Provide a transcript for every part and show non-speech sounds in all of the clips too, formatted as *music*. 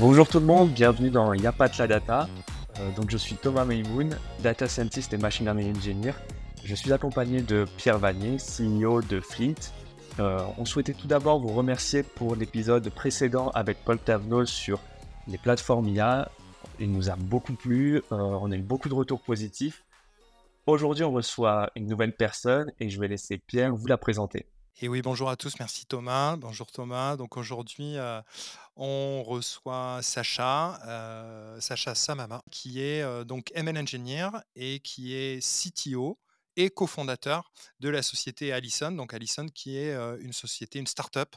Bonjour tout le monde, bienvenue dans Y'a pas de la data. Euh, donc je suis Thomas Maymoun, data scientist et machine learning engineer. Je suis accompagné de Pierre Vanier, CEO de Flint. Euh, on souhaitait tout d'abord vous remercier pour l'épisode précédent avec Paul Tavenot sur les plateformes IA. Il nous a beaucoup plu, euh, on a eu beaucoup de retours positifs. Aujourd'hui, on reçoit une nouvelle personne et je vais laisser Pierre vous la présenter. Et oui, bonjour à tous, merci Thomas. Bonjour Thomas. Donc aujourd'hui, euh, on reçoit Sacha, euh, Sacha Samama, qui est euh, donc ML Engineer et qui est CTO et cofondateur de la société Allison. Donc Allison qui est une société, une start-up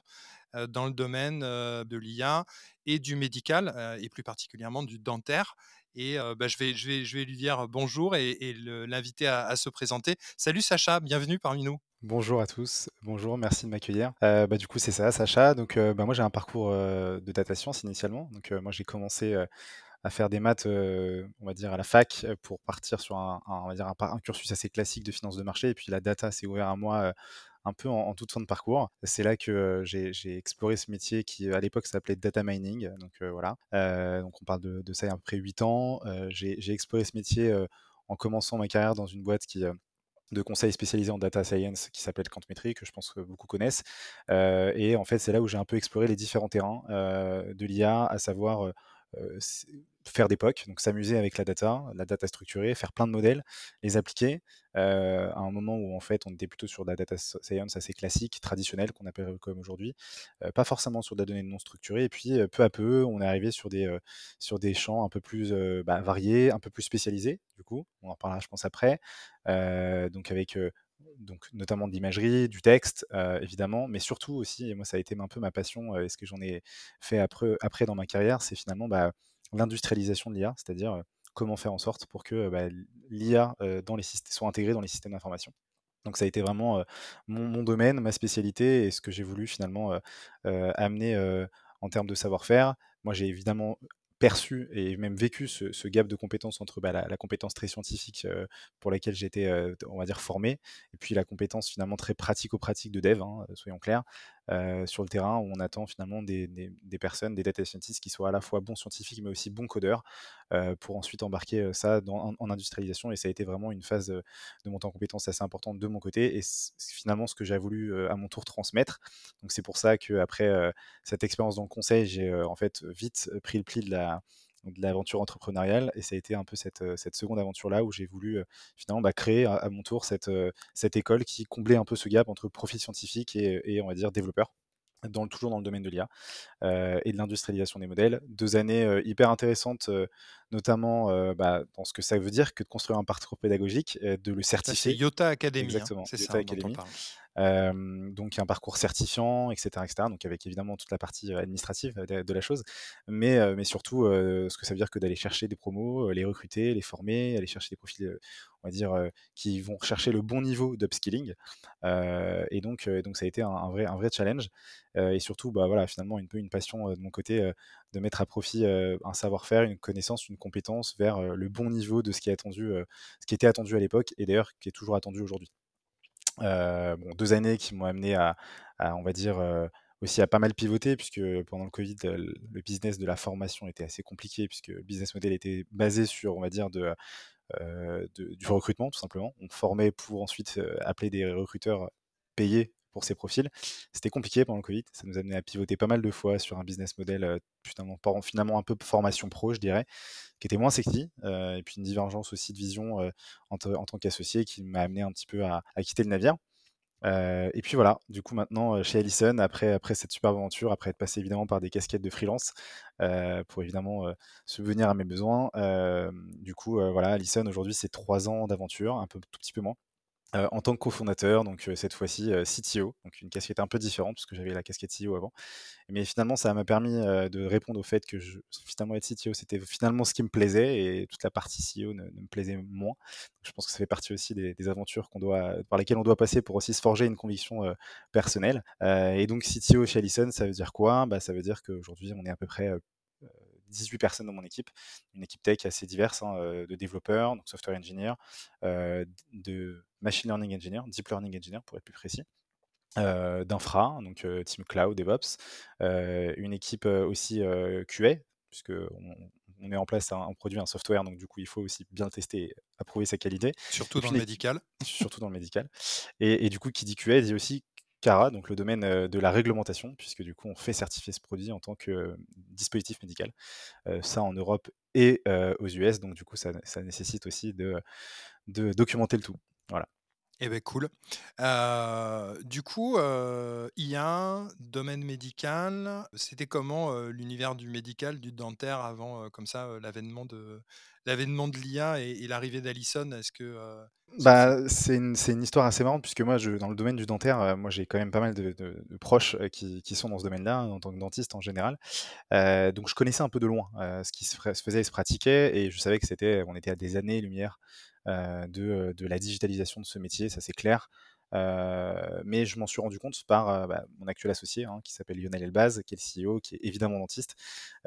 dans le domaine de l'IA et du médical et plus particulièrement du dentaire. Et bah, je, vais, je, vais, je vais lui dire bonjour et, l'inviter à se présenter. Salut Sacha, bienvenue parmi nous. Bonjour à tous, bonjour, merci de m'accueillir. Bah, du coup, c'est ça, Sacha. Donc, bah, moi, j'ai un parcours de data science initialement. Donc, moi, j'ai commencé à faire des maths, on va dire, à la fac pour partir sur un, on va dire un, cursus assez classique de finance de marché. Et puis, la data s'est ouvert à moi un peu en, toute fin de parcours. C'est là que j'ai exploré ce métier qui, à l'époque, s'appelait data mining. Donc, voilà. donc, on parle de, ça il y a à peu près 8 ans. j'ai exploré ce métier en commençant ma carrière dans une boîte qui de conseils spécialisés en data science qui s'appelle Quantmetry, que je pense que beaucoup connaissent. Euh, et en fait, c'est là où j'ai un peu exploré les différents terrains euh, de l'IA, à savoir euh, faire des POC, donc s'amuser avec la data, la data structurée, faire plein de modèles, les appliquer, à un moment où en fait on était plutôt sur de la data science assez classique, traditionnelle, qu'on appelle comme aujourd'hui, pas forcément sur de la donnée non structurée, et puis peu à peu on est arrivé sur des, sur des champs un peu plus bah, variés, un peu plus spécialisés, du coup, on en parlera je pense après, donc avec donc notamment de l'imagerie, du texte, évidemment, mais surtout aussi, et moi ça a été un peu ma passion, et ce que j'en ai fait après, dans ma carrière, c'est finalement bah, l'industrialisation de l'IA, c'est-à-dire comment faire en sorte pour que bah, l'IA dans soit intégrée dans les systèmes d'information. Donc ça a été vraiment mon, domaine, ma spécialité et ce que j'ai voulu finalement amener en termes de savoir-faire. Moi j'ai évidemment perçu et même vécu ce, gap de compétences entre bah, la, compétence très scientifique pour laquelle j'étais, on va dire, formé, et puis la compétence finalement très pratico-pratique de dev, hein, soyons clairs, sur le terrain où on attend finalement des, personnes, des data scientists qui soient à la fois bons scientifiques mais aussi bons codeurs pour ensuite embarquer ça en, industrialisation. Et ça a été vraiment une phase de montée en compétences assez importante de mon côté et c'est finalement ce que j'ai voulu à mon tour transmettre. Donc c'est pour ça qu'après cette expérience dans le conseil, j'ai en fait vite pris le pli de la, de l'aventure entrepreneuriale. Et ça a été un peu cette, cette seconde aventure-là où j'ai voulu finalement bah, créer à, mon tour cette, cette école qui comblait un peu ce gap entre profil scientifique et, et on va dire développeur. Dans, toujours dans le domaine de l'IA et de l'industrialisation des modèles. Deux années hyper intéressantes, notamment bah, dans ce que ça veut dire que de construire un parcours pédagogique, de le certifier. C'est Yota Academy. Hein, Exactement, c'est ça Academy donc un parcours certifiant, etc., etc. Donc avec évidemment toute la partie administrative de, la chose, mais, mais surtout ce que ça veut dire que d'aller chercher des promos, les recruter, les former, aller chercher des profils, on va dire, qui vont chercher le bon niveau d'upskilling. et donc, donc ça a été un, vrai, un vrai challenge. et surtout, bah, voilà, finalement, une peu une passion de mon côté de mettre à profit un savoir-faire, une connaissance, une compétence vers le bon niveau de ce qui, est attendu, ce qui était attendu à l'époque et d'ailleurs qui est toujours attendu aujourd'hui. Euh, deux années qui m'ont amené à, on va dire, euh, aussi à pas mal pivoter, puisque pendant le Covid, le business de la formation était assez compliqué, puisque le business model était basé sur, on va dire, de, euh, du recrutement, tout simplement. On formait pour ensuite appeler des recruteurs payés pour ces profils. C'était compliqué pendant le Covid. Ça nous a amené à pivoter pas mal de fois sur un business model finalement, un peu formation pro, je dirais, qui était moins sexy. et puis une divergence aussi de vision en, tant qu'associé qui m'a amené un petit peu à, quitter le navire. et puis voilà, du coup maintenant chez Allison, après, après cette superbe aventure, après être passé évidemment par des casquettes de freelance pour évidemment subvenir à mes besoins, du coup voilà, Allison aujourd'hui c'est trois ans d'aventure, un peu tout petit peu moins. Euh, en tant que cofondateur, donc cette fois-ci CTO, donc une casquette un peu différente parce que j'avais la casquette CEO avant. Mais finalement, ça m'a permis de répondre au fait que finalement être CTO, c'était finalement ce qui me plaisait et toute la partie CEO ne, me plaisait moins. je pense que ça fait partie aussi des, aventures par lesquelles on doit passer pour aussi se forger une conviction personnelle. et donc CTO chez Allison, ça veut dire quoi? Bah, Ça veut dire qu'aujourd'hui, on est à peu près 18 personnes dans mon équipe, une équipe tech assez diverse, hein, de développeurs, donc software engineer, de machine learning engineer, deep learning engineer pour être plus précis. d'infra, donc team cloud, DevOps, une équipe aussi QA, puisque on, met en place un, produit, un software, donc du coup, il faut aussi bien tester et approuver sa qualité. Surtout dans le médical. Surtout dans le médical. Et, du coup, qui dit QA dit aussi CARA, donc le domaine de la réglementation, puisque du coup, on fait certifier ce produit en tant que dispositif médical. ça en Europe et aux US, donc du coup, ça, nécessite aussi de, de documenter le tout. Voilà. Eh bien, cool. du coup, il y a un domaine médical. C'était comment l'univers du médical, du dentaire avant, comme ça, l'avènement de de l'IA et, l'arrivée d'Alison? Est-ce que bah, c'est une, une, histoire assez marrante puisque moi, je, dans le domaine du dentaire, moi j'ai quand même pas mal de, proches qui, qui, sont dans ce domaine-là, en tant que dentiste en général. donc je connaissais un peu de loin ce qui se, se, faisait et se pratiquait et je savais que c'était, on était à des années-lumière euh, de, de, la digitalisation de ce métier, ça c'est clair. Euh, mais je m'en suis rendu compte par bah, mon actuel associé, hein, qui s'appelle Lionel Elbaz, qui est le CEO, qui est évidemment dentiste,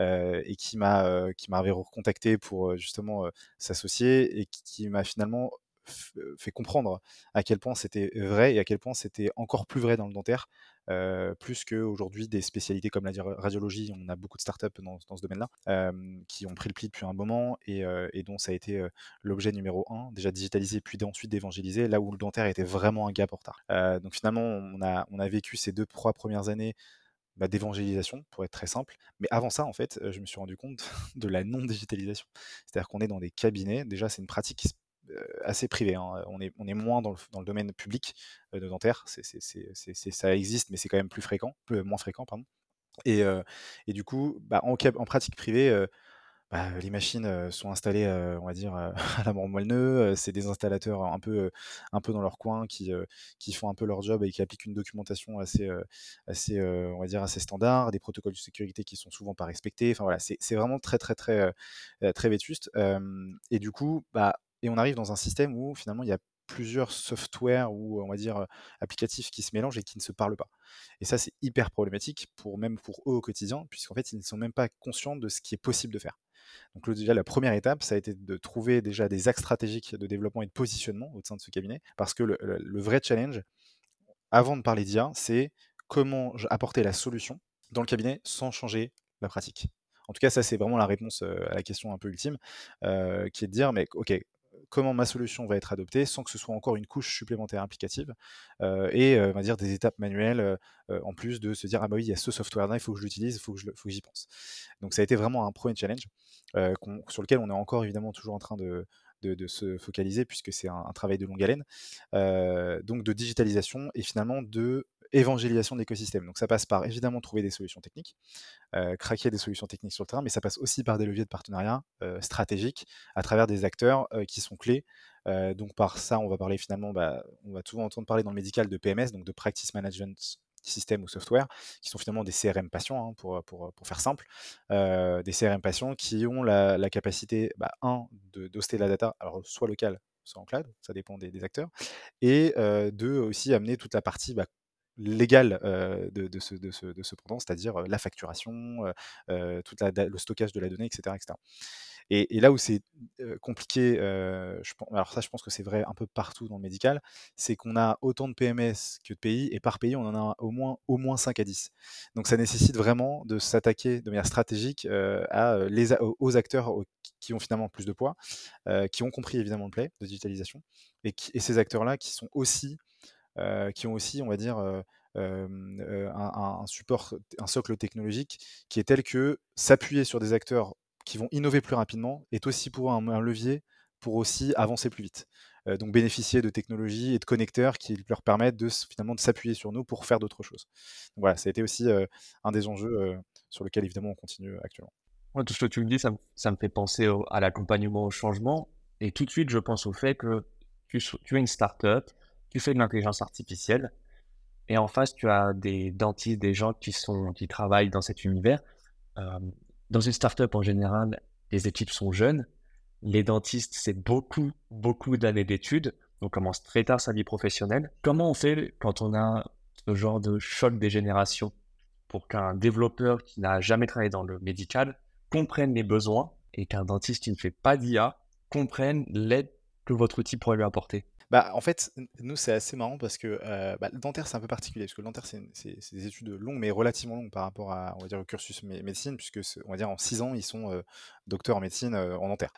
euh, et qui m'a qui m'avait recontacté pour justement s'associer et qui m'a finalement fait comprendre à quel point c'était vrai et à quel point c'était encore plus vrai dans le dentaire, euh, plus qu'aujourd'hui des spécialités comme la radiologie, on a beaucoup de startups dans, ce domaine-là, qui ont pris le pli depuis un moment et, dont ça a été l'objet numéro un, déjà digitalisé puis ensuite d'évangéliser, là où le dentaire était vraiment un gap en retard. donc finalement, on a, on a vécu ces deux, trois premières années bah, d'évangélisation, pour être très simple. Mais avant ça, en fait, je me suis rendu compte *laughs* de la non-digitalisation. C'est-à-dire qu'on est dans des cabinets. Déjà, c'est une pratique qui se assez privé. Hein. On, est, on est moins dans le, dans le domaine public de dentaire. Ça existe, mais c'est quand même plus fréquent, moins fréquent, pardon. Et, et du coup, bah, en, en, pratique privée, bah, les machines sont installées, on va dire, *laughs* à la mort moelleux. C'est des installateurs un peu, un peu dans leur coin qui, qui font un peu leur job et qui appliquent une documentation assez, assez on va dire, assez standard, des protocoles de sécurité qui sont souvent pas respectés. Enfin voilà, c'est, vraiment très, très, très, très vétuste. et du coup, bah, et on arrive dans un système où finalement il y a plusieurs softwares ou on va dire applicatifs qui se mélangent et qui ne se parlent pas. Et ça c'est hyper problématique pour même pour eux au quotidien puisqu'en fait ils ne sont même pas conscients de ce qui est possible de faire. Donc déjà la première étape ça a été de trouver déjà des axes stratégiques de développement et de positionnement au sein de ce cabinet parce que le, le vrai challenge avant de parler d'IA c'est comment apporter la solution dans le cabinet sans changer la pratique. En tout cas, ça, c'est vraiment la réponse à la question un peu ultime, qui est de dire, mais ok, comment ma solution va être adoptée sans que ce soit encore une couche supplémentaire applicative et on va dire des étapes manuelles en plus de se dire ah bah oui il y a ce software là il faut que je l'utilise il faut que j'y pense. Donc ça a été vraiment un premier challenge sur lequel on est encore évidemment toujours en train de, se focaliser puisque c'est un, travail de longue haleine donc de digitalisation et finalement de évangélisation de l'écosystème. Donc ça passe par évidemment trouver des solutions techniques, euh, craquer des solutions techniques sur le terrain, mais ça passe aussi par des leviers de partenariat euh, stratégiques à travers des acteurs euh, qui sont clés. donc par ça, on va parler finalement, bah, on va souvent entendre parler dans le médical de PMS, donc de Practice Management System ou Software, qui sont finalement des CRM patients, hein, pour, pour, pour, faire simple, des CRM patients qui ont la, capacité, bah, un, d'hoster la data, soit locale, soit en cloud, ça dépend des, acteurs, et de aussi amener toute la partie bah, légal de, ce, pendant, c'est-à-dire la facturation, tout le stockage de la donnée, etc. etc. Et, là où c'est compliqué, alors ça je pense que c'est vrai un peu partout dans le médical, c'est qu'on a autant de PMS que de pays, et par pays on en a au moins, au moins 5 à 10. Donc ça nécessite vraiment de s'attaquer de manière stratégique aux acteurs qui ont finalement plus de poids, qui ont compris évidemment le play de digitalisation, et, ces acteurs-là qui sont aussi qui ont aussi, on va dire, euh, euh, un, support, un socle technologique qui est tel que s'appuyer sur des acteurs qui vont innover plus rapidement est aussi pour un, levier pour aussi avancer plus vite. donc bénéficier de technologies et de connecteurs qui leur permettent de finalement de s'appuyer sur nous pour faire d'autres choses. Voilà, ça a été aussi un des enjeux sur lequel évidemment on continue actuellement. tout ce que tu me dis, ça, ça me fait penser à l'accompagnement au changement. Et tout de suite, je pense au fait que tu, tu es une startup, tu fais de l'intelligence artificielle et en face, tu as des dentistes, des gens qui, sont, qui travaillent dans cet univers. Euh, dans une startup en général, les équipes sont jeunes. Les dentistes, c'est beaucoup, beaucoup d'années d'études. On commence très tard sa vie professionnelle. Comment on fait quand on a ce genre de choc des générations pour qu'un développeur qui n'a jamais travaillé dans le médical comprenne les besoins et qu'un dentiste qui ne fait pas d'IA comprenne l'aide que votre outil pourrait lui apporter? Bah, en fait, nous, c'est assez marrant parce que, heu, bah, le dentaire, c'est un peu particulier parce que le dentaire, c'est des études longues, mais relativement longues par rapport à, on va dire, au cursus mé médecine puisque on va dire en 6 ans, ils sont, heu, docteurs en médecine, heu, en dentaire.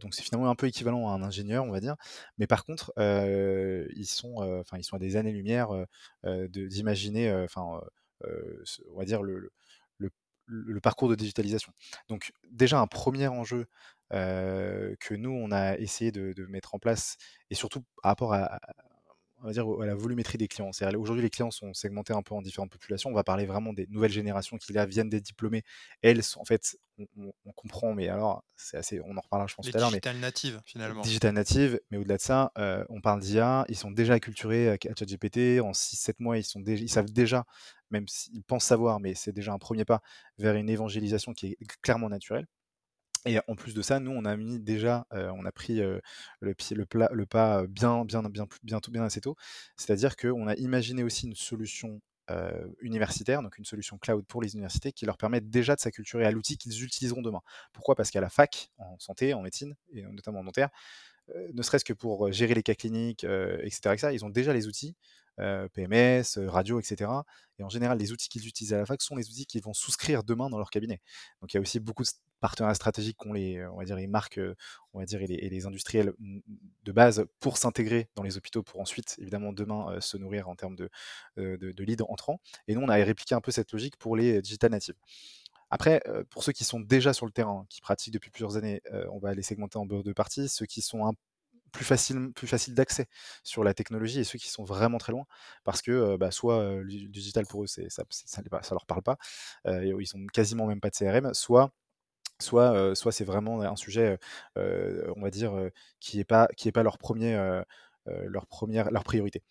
Donc c'est finalement un peu équivalent à un ingénieur, on va dire. Mais par contre, ils sont, ils sont à des années-lumière, de d'imaginer, enfin, on va dire le le le parcours de digitalisation. Donc déjà un premier enjeu, que nous, on a essayé de de mettre en place et surtout par rapport à on va dire à la volumétrie des clients. Aujourd'hui, les clients sont segmentés un peu en différentes populations. On va parler vraiment des nouvelles générations qui là viennent d'être diplômées. Elles sont en fait, on on on comprend, mais alors c'est assez on en reparlera je pense Les tout à l'heure, digital natives, finalement. digital natives, mais au-delà de ça, heu, on parle d'IA, ils sont déjà acculturés à ChatGPT. En 6-7 mois, ils sont déj ils savent déjà, même s'ils pensent savoir, mais c'est déjà un premier pas vers une évangélisation qui est clairement naturelle. Et en plus de ça, nous, on a mis déjà, on a pris, le pied le pas, bien bien bien bientôt bien assez tôt. C'est-à-dire qu'on a imaginé aussi une solution, universitaire, donc une solution cloud pour les universités qui leur permettent déjà de s'acculturer à l'outil qu'ils utiliseront demain. Pourquoi? Parce qu'à la fac, en santé, en médecine et notamment en dentaire, ne serait-ce que pour gérer les cas cliniques, heu, et cetera et cetera, ils ont déjà les outils, PMS, radio et cetera et en général, les outils qu'ils utilisent à la fac sont les outils qu'ils vont souscrire demain dans leur cabinet. Donc il y a aussi beaucoup de partenariats stratégiques qu'ont les, on va dire les marques, heu, on va dire et les industriels, de base pour s'intégrer dans les hôpitaux pour ensuite évidemment demain, heu, se nourrir en termes de, de de leads entrants et nous, on avait répliqué un peu cette logique pour les digital natives. Après, pour ceux qui sont déjà sur le terrain, qui pratiquent depuis plusieurs années, on va les segmenter en 2 parties. Ceux qui sont plus faciles plus faciles d'accès sur la technologie et ceux qui sont vraiment très loin parce que, bah, soit, heu, le digital pour eux, ça ça leur parle pas, ils ont quasiment même pas de CRM, soit soit, soit c'est vraiment un sujet, on va dire, qui est pas qui est pas leur 1er, heu heu, leur 1re leur priorité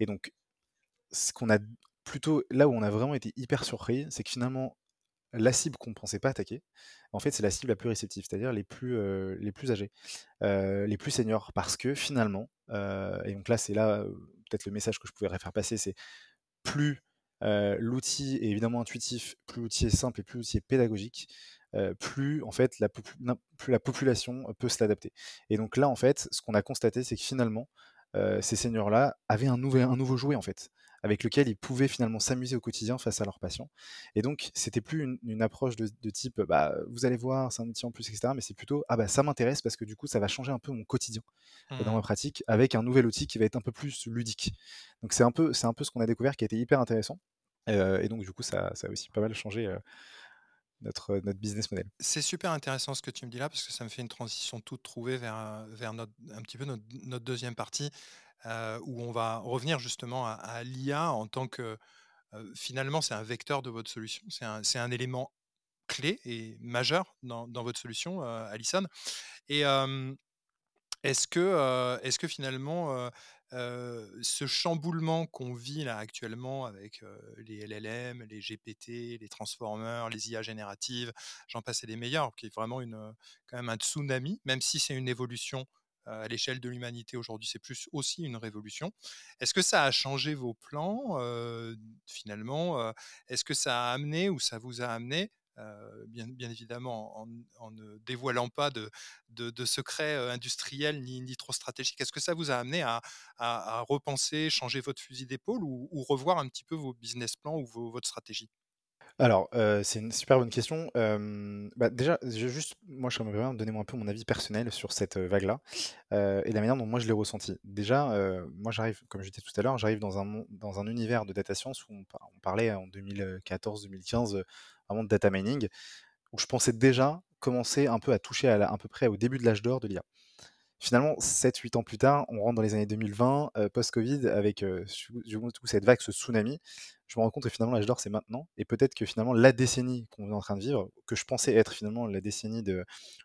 et donc ce qu'on a plutôt là où on a vraiment été hyper surpris, c'est que finalement, la cible qu'on pensait pas attaquer, en fait, c'est la cible la plus réceptive, c'est-à-dire les plus, les plus âgés, les plus seniors. Parce que finalement, et donc là, c'est là, peut-être le message que je pourrais faire passer, c'est plus, l'outil est évidemment intuitif, plus l'outil est simple et plus l'outil est pédagogique, plus en fait la plus population peut se l'adapter et donc là, en fait, ce qu'on a constaté, c'est que finalement, heu, ces seniors-là avaient un nouvel un nouveau jouet, en fait, avec lequel ils pouvaient finalement s'amuser au quotidien face à leurs patients et donc c'était plus une une approche de de type, bah, vous allez voir, c'est un outil en plus et cetera, mais c'est plutôt: «Ah bah, ça m'intéresse parce que du coup, ça va changer un peu mon quotidien dans ma Mmh. pratique avec un nouvel outil qui va être un peu plus ludique». Donc c'est un peu c'est un peu ce qu'on a découvert qui a été hyper intéressant, et donc du coup, ça ça a aussi pas mal changé, notre notre business model. C'est super intéressant ce que tu me dis là, parce que ça me fait une transition toute trouvée vers, vers un petit peu notre 2e partie, heu, où on va revenir justement à l'IA en tant que, heu, finalement, c'est un vecteur de votre solution. C'est un un élément clé et majeur dans dans votre solution, heu, Alison et est-ce que, est-ce que finalement, ce chamboulement qu'on vit là actuellement avec, les LLM, les GPT, les transformers, les IA génératives, j'en passe des meilleurs, qui est vraiment une, quand même un tsunami, même si c'est une évolution, à l'échelle de l'humanité aujourd'hui, c'est plus aussi une révolution. Est-ce que ça a changé vos plans, finalement? Est-ce que ça a amené ou ça vous a amené, bien bien évidemment en ne dévoilant pas de de de secrets, heu, industriels ni trop stratégiques, est-ce que ça vous a amené à repenser, changer votre fusil d'épaule ou revoir un petit peu vos business plans ou votre stratégie? Alors, heu, c'est une super bonne question. Bah, déjà, je juste moi, j'aimerais bien donner un peu mon avis personnel sur cette, vague-là, et la manière dont moi je l'ai ressenti. Déjà, moi j'arrive, comme je disais tout à l'heure, j'arrive dans un univers de data science où on parlait en 2014-2015, vraiment de data mining, où je pensais déjà commencer un peu à toucher à la à peu près au début de l'âge d'or de l'IA. Finalement, 7-8 ans plus tard, on rentre dans les années 2020, heu, post-covid avec, toute cette vague, ce tsunami. Je me rends compte que finalement l'âge d'or, c'est maintenant et peut-être que finalement la décennie qu'on est en train de vivre, que je pensais être finalement la décennie de de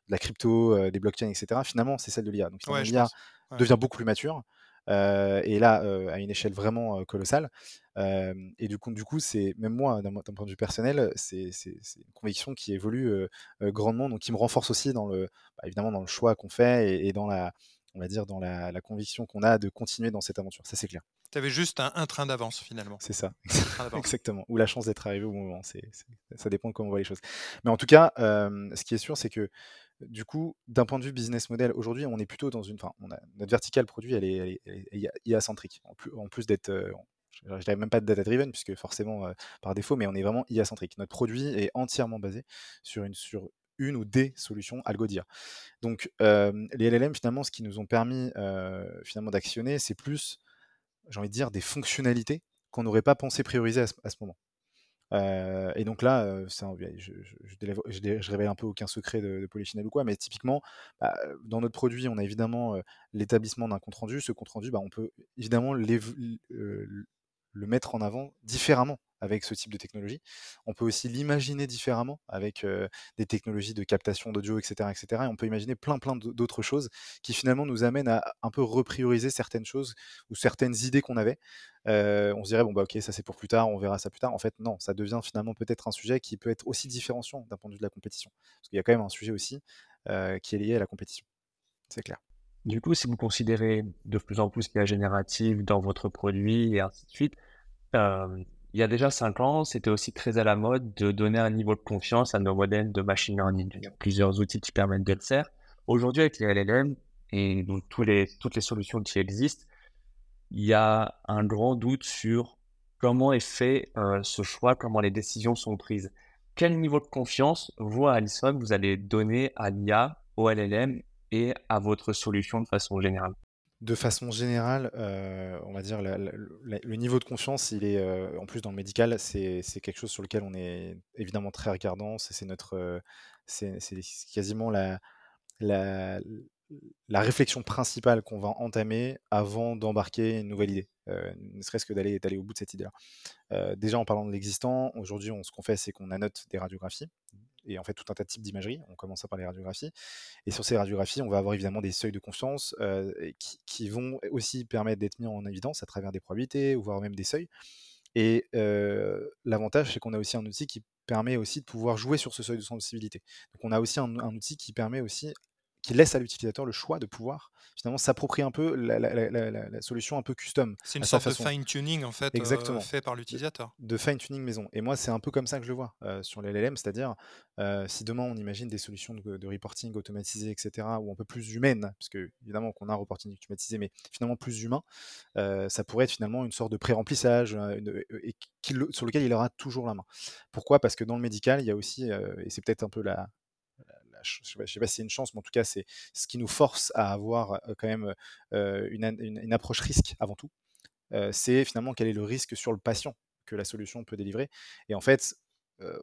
la crypto, heu, des blockchains et cetera, finalement c'est celle de l'IA. Donc Ouais, l'IA. Ouais. devient beaucoup plus mature, et là, heu, à une échelle vraiment, heu, colossale, et du coup du coup, c'est même moi d'un point de vue personnel, c'est une conviction qui évolue, grandement, donc qui me renforce aussi dans le bah, évidemment dans le choix qu'on fait et et dans la on va dire dans la la conviction qu'on a de continuer dans cette aventure, ça c'est clair. Tu avais juste un un train d'avance finalement. C'est ça, *laughs* exactement, ou la chance d'être arrivé au moment, ça dépend de comment on voit les choses. Mais en tout cas, ce qui est sûr, c'est que Du coup, d'un point de vue business model, aujourd'hui, on est plutôt dans une. Enfin, notre verticale produit, elle est, IA-centrique. En plus, d'être. Euh, je ne même pas de data-driven, puisque forcément, euh, par défaut, mais on est vraiment IA-centrique. Notre produit est entièrement basé sur une, sur une ou des solutions AlgoDIA. Donc, euh, les LLM, finalement, ce qui nous ont permis finalement d'actionner, c'est plus, j'ai envie de dire, des fonctionnalités qu'on n'aurait pas pensé prioriser à ce moment et donc là, ça, je, révèle un peu aucun secret de, de ou quoi, mais typiquement, bah, dans notre produit, on a évidemment l'établissement d'un compte rendu. Ce compte rendu, bah, on peut évidemment le mettre en avant différemment avec ce type de technologie. On peut aussi l'imaginer différemment avec des technologies de captation d'audio, etc., etc. Et on peut imaginer plein, plein d'autres choses qui finalement nous amènent à un peu reprioriser certaines choses ou certaines idées qu'on avait. on se dirait, bon, bah ok, ça c'est pour plus tard, on verra ça plus tard. En fait, non, ça devient finalement peut-être un sujet qui peut être aussi différenciant d'un point de vue de la compétition. Parce qu'il y a quand même un sujet aussi qui est lié à la compétition. C'est clair. Du coup, si vous considérez de plus en plus l'IA générative dans votre produit et ainsi de suite, il y a déjà 5 ans, c'était aussi très à la mode de donner un niveau de confiance à nos modèles de machine learning. Il y a plusieurs outils qui permettent de le faire. Aujourd'hui, avec les LLM et toutes les solutions qui existent, il y a un grand doute sur comment est fait ce choix, comment les décisions sont prises. Quel niveau de confiance, vous, à Alison, vous allez donner à l'IA, au LLM et à votre solution de façon générale de façon générale, euh, on va dire, le niveau de confiance, il est, euh, en plus dans le médical, c'est quelque chose sur lequel on est évidemment très regardant. C'est notre, euh, c'est quasiment la, réflexion principale qu'on va entamer avant d'embarquer une nouvelle idée, ne serait-ce que d'aller au bout de cette idée-là. déjà en parlant de l'existant, aujourd'hui, ce qu'on fait, c'est qu'on annote des radiographies et en fait tout un tas de types d'imagerie. On commence par les radiographies. Et sur ces radiographies, on va avoir évidemment des seuils de confiance euh, qui, vont aussi permettre d'être mis en évidence à travers des probabilités, voire même des seuils. Et euh, l'avantage, c'est qu'on a aussi un outil qui permet aussi de pouvoir jouer sur ce seuil de sensibilité. Donc on a aussi un outil qui permet aussi qui laisse à l'utilisateur le choix de pouvoir finalement s'approprier un peu la, solution un peu custom. C'est une sorte de fine-tuning en fait Exactement. fait par l'utilisateur. De, fine-tuning maison. Et moi, c'est un peu comme ça que je le vois sur les LLM, c'est-à-dire si demain on imagine des solutions de, reporting automatisées, etc., ou un peu plus humaines, parce que évidemment qu'on a un reporting automatisé, mais finalement plus humain, ça pourrait être finalement une sorte de pré-remplissage et sur lequel il aura toujours la main. Pourquoi? Parce que dans le médical, il y a aussi, et c'est peut-être un peu la, je ne sais pas si c'est une chance, mais en tout cas, c'est ce qui nous force à avoir quand même une, approche risque avant tout. c'est finalement quel est le risque sur le patient que la solution peut délivrer. Et en fait,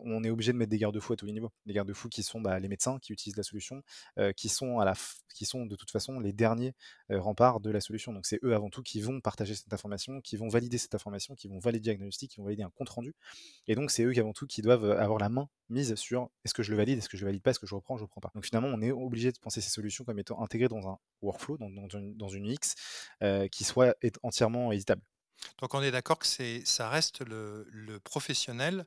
on est obligé de mettre des garde-fous à tous les niveaux. Des garde-fous qui sont bah, les médecins qui utilisent la solution, qui, sont à la qui sont de toute façon les derniers remparts de la solution. Donc c'est eux avant tout qui vont partager cette information, qui vont valider cette information, qui vont valider le diagnostic, qui vont valider un compte-rendu. Et donc c'est eux qui avant tout qui doivent avoir la main mise sur est-ce que je le valide, est-ce que je le valide pas, est-ce que je reprends, je reprends pas. Donc finalement on est obligé de penser ces solutions comme étant intégrées dans un workflow, dans, une, dans une UX qui soit entièrement éditable. Donc on est d'accord que ça reste le, le professionnel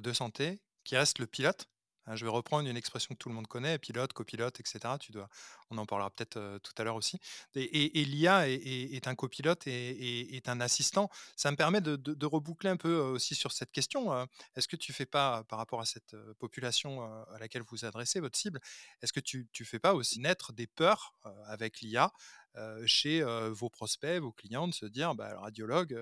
de santé qui reste le pilote. Hein, je vais reprendre une expression que tout le monde connaît, pilote, copilote, etc. Tu dois, on en parlera peut-être tout à l'heure aussi. Et, l'IA est, un copilote et est, un assistant. Ça me permet de, reboucler un peu aussi sur cette question. Est-ce que tu fais pas, par rapport à cette population à laquelle vous adressez, votre cible, est-ce que tu, tu fais pas aussi naître des peurs avec l'IA chez vos prospects, vos clients, de se dire bah, le radiologue,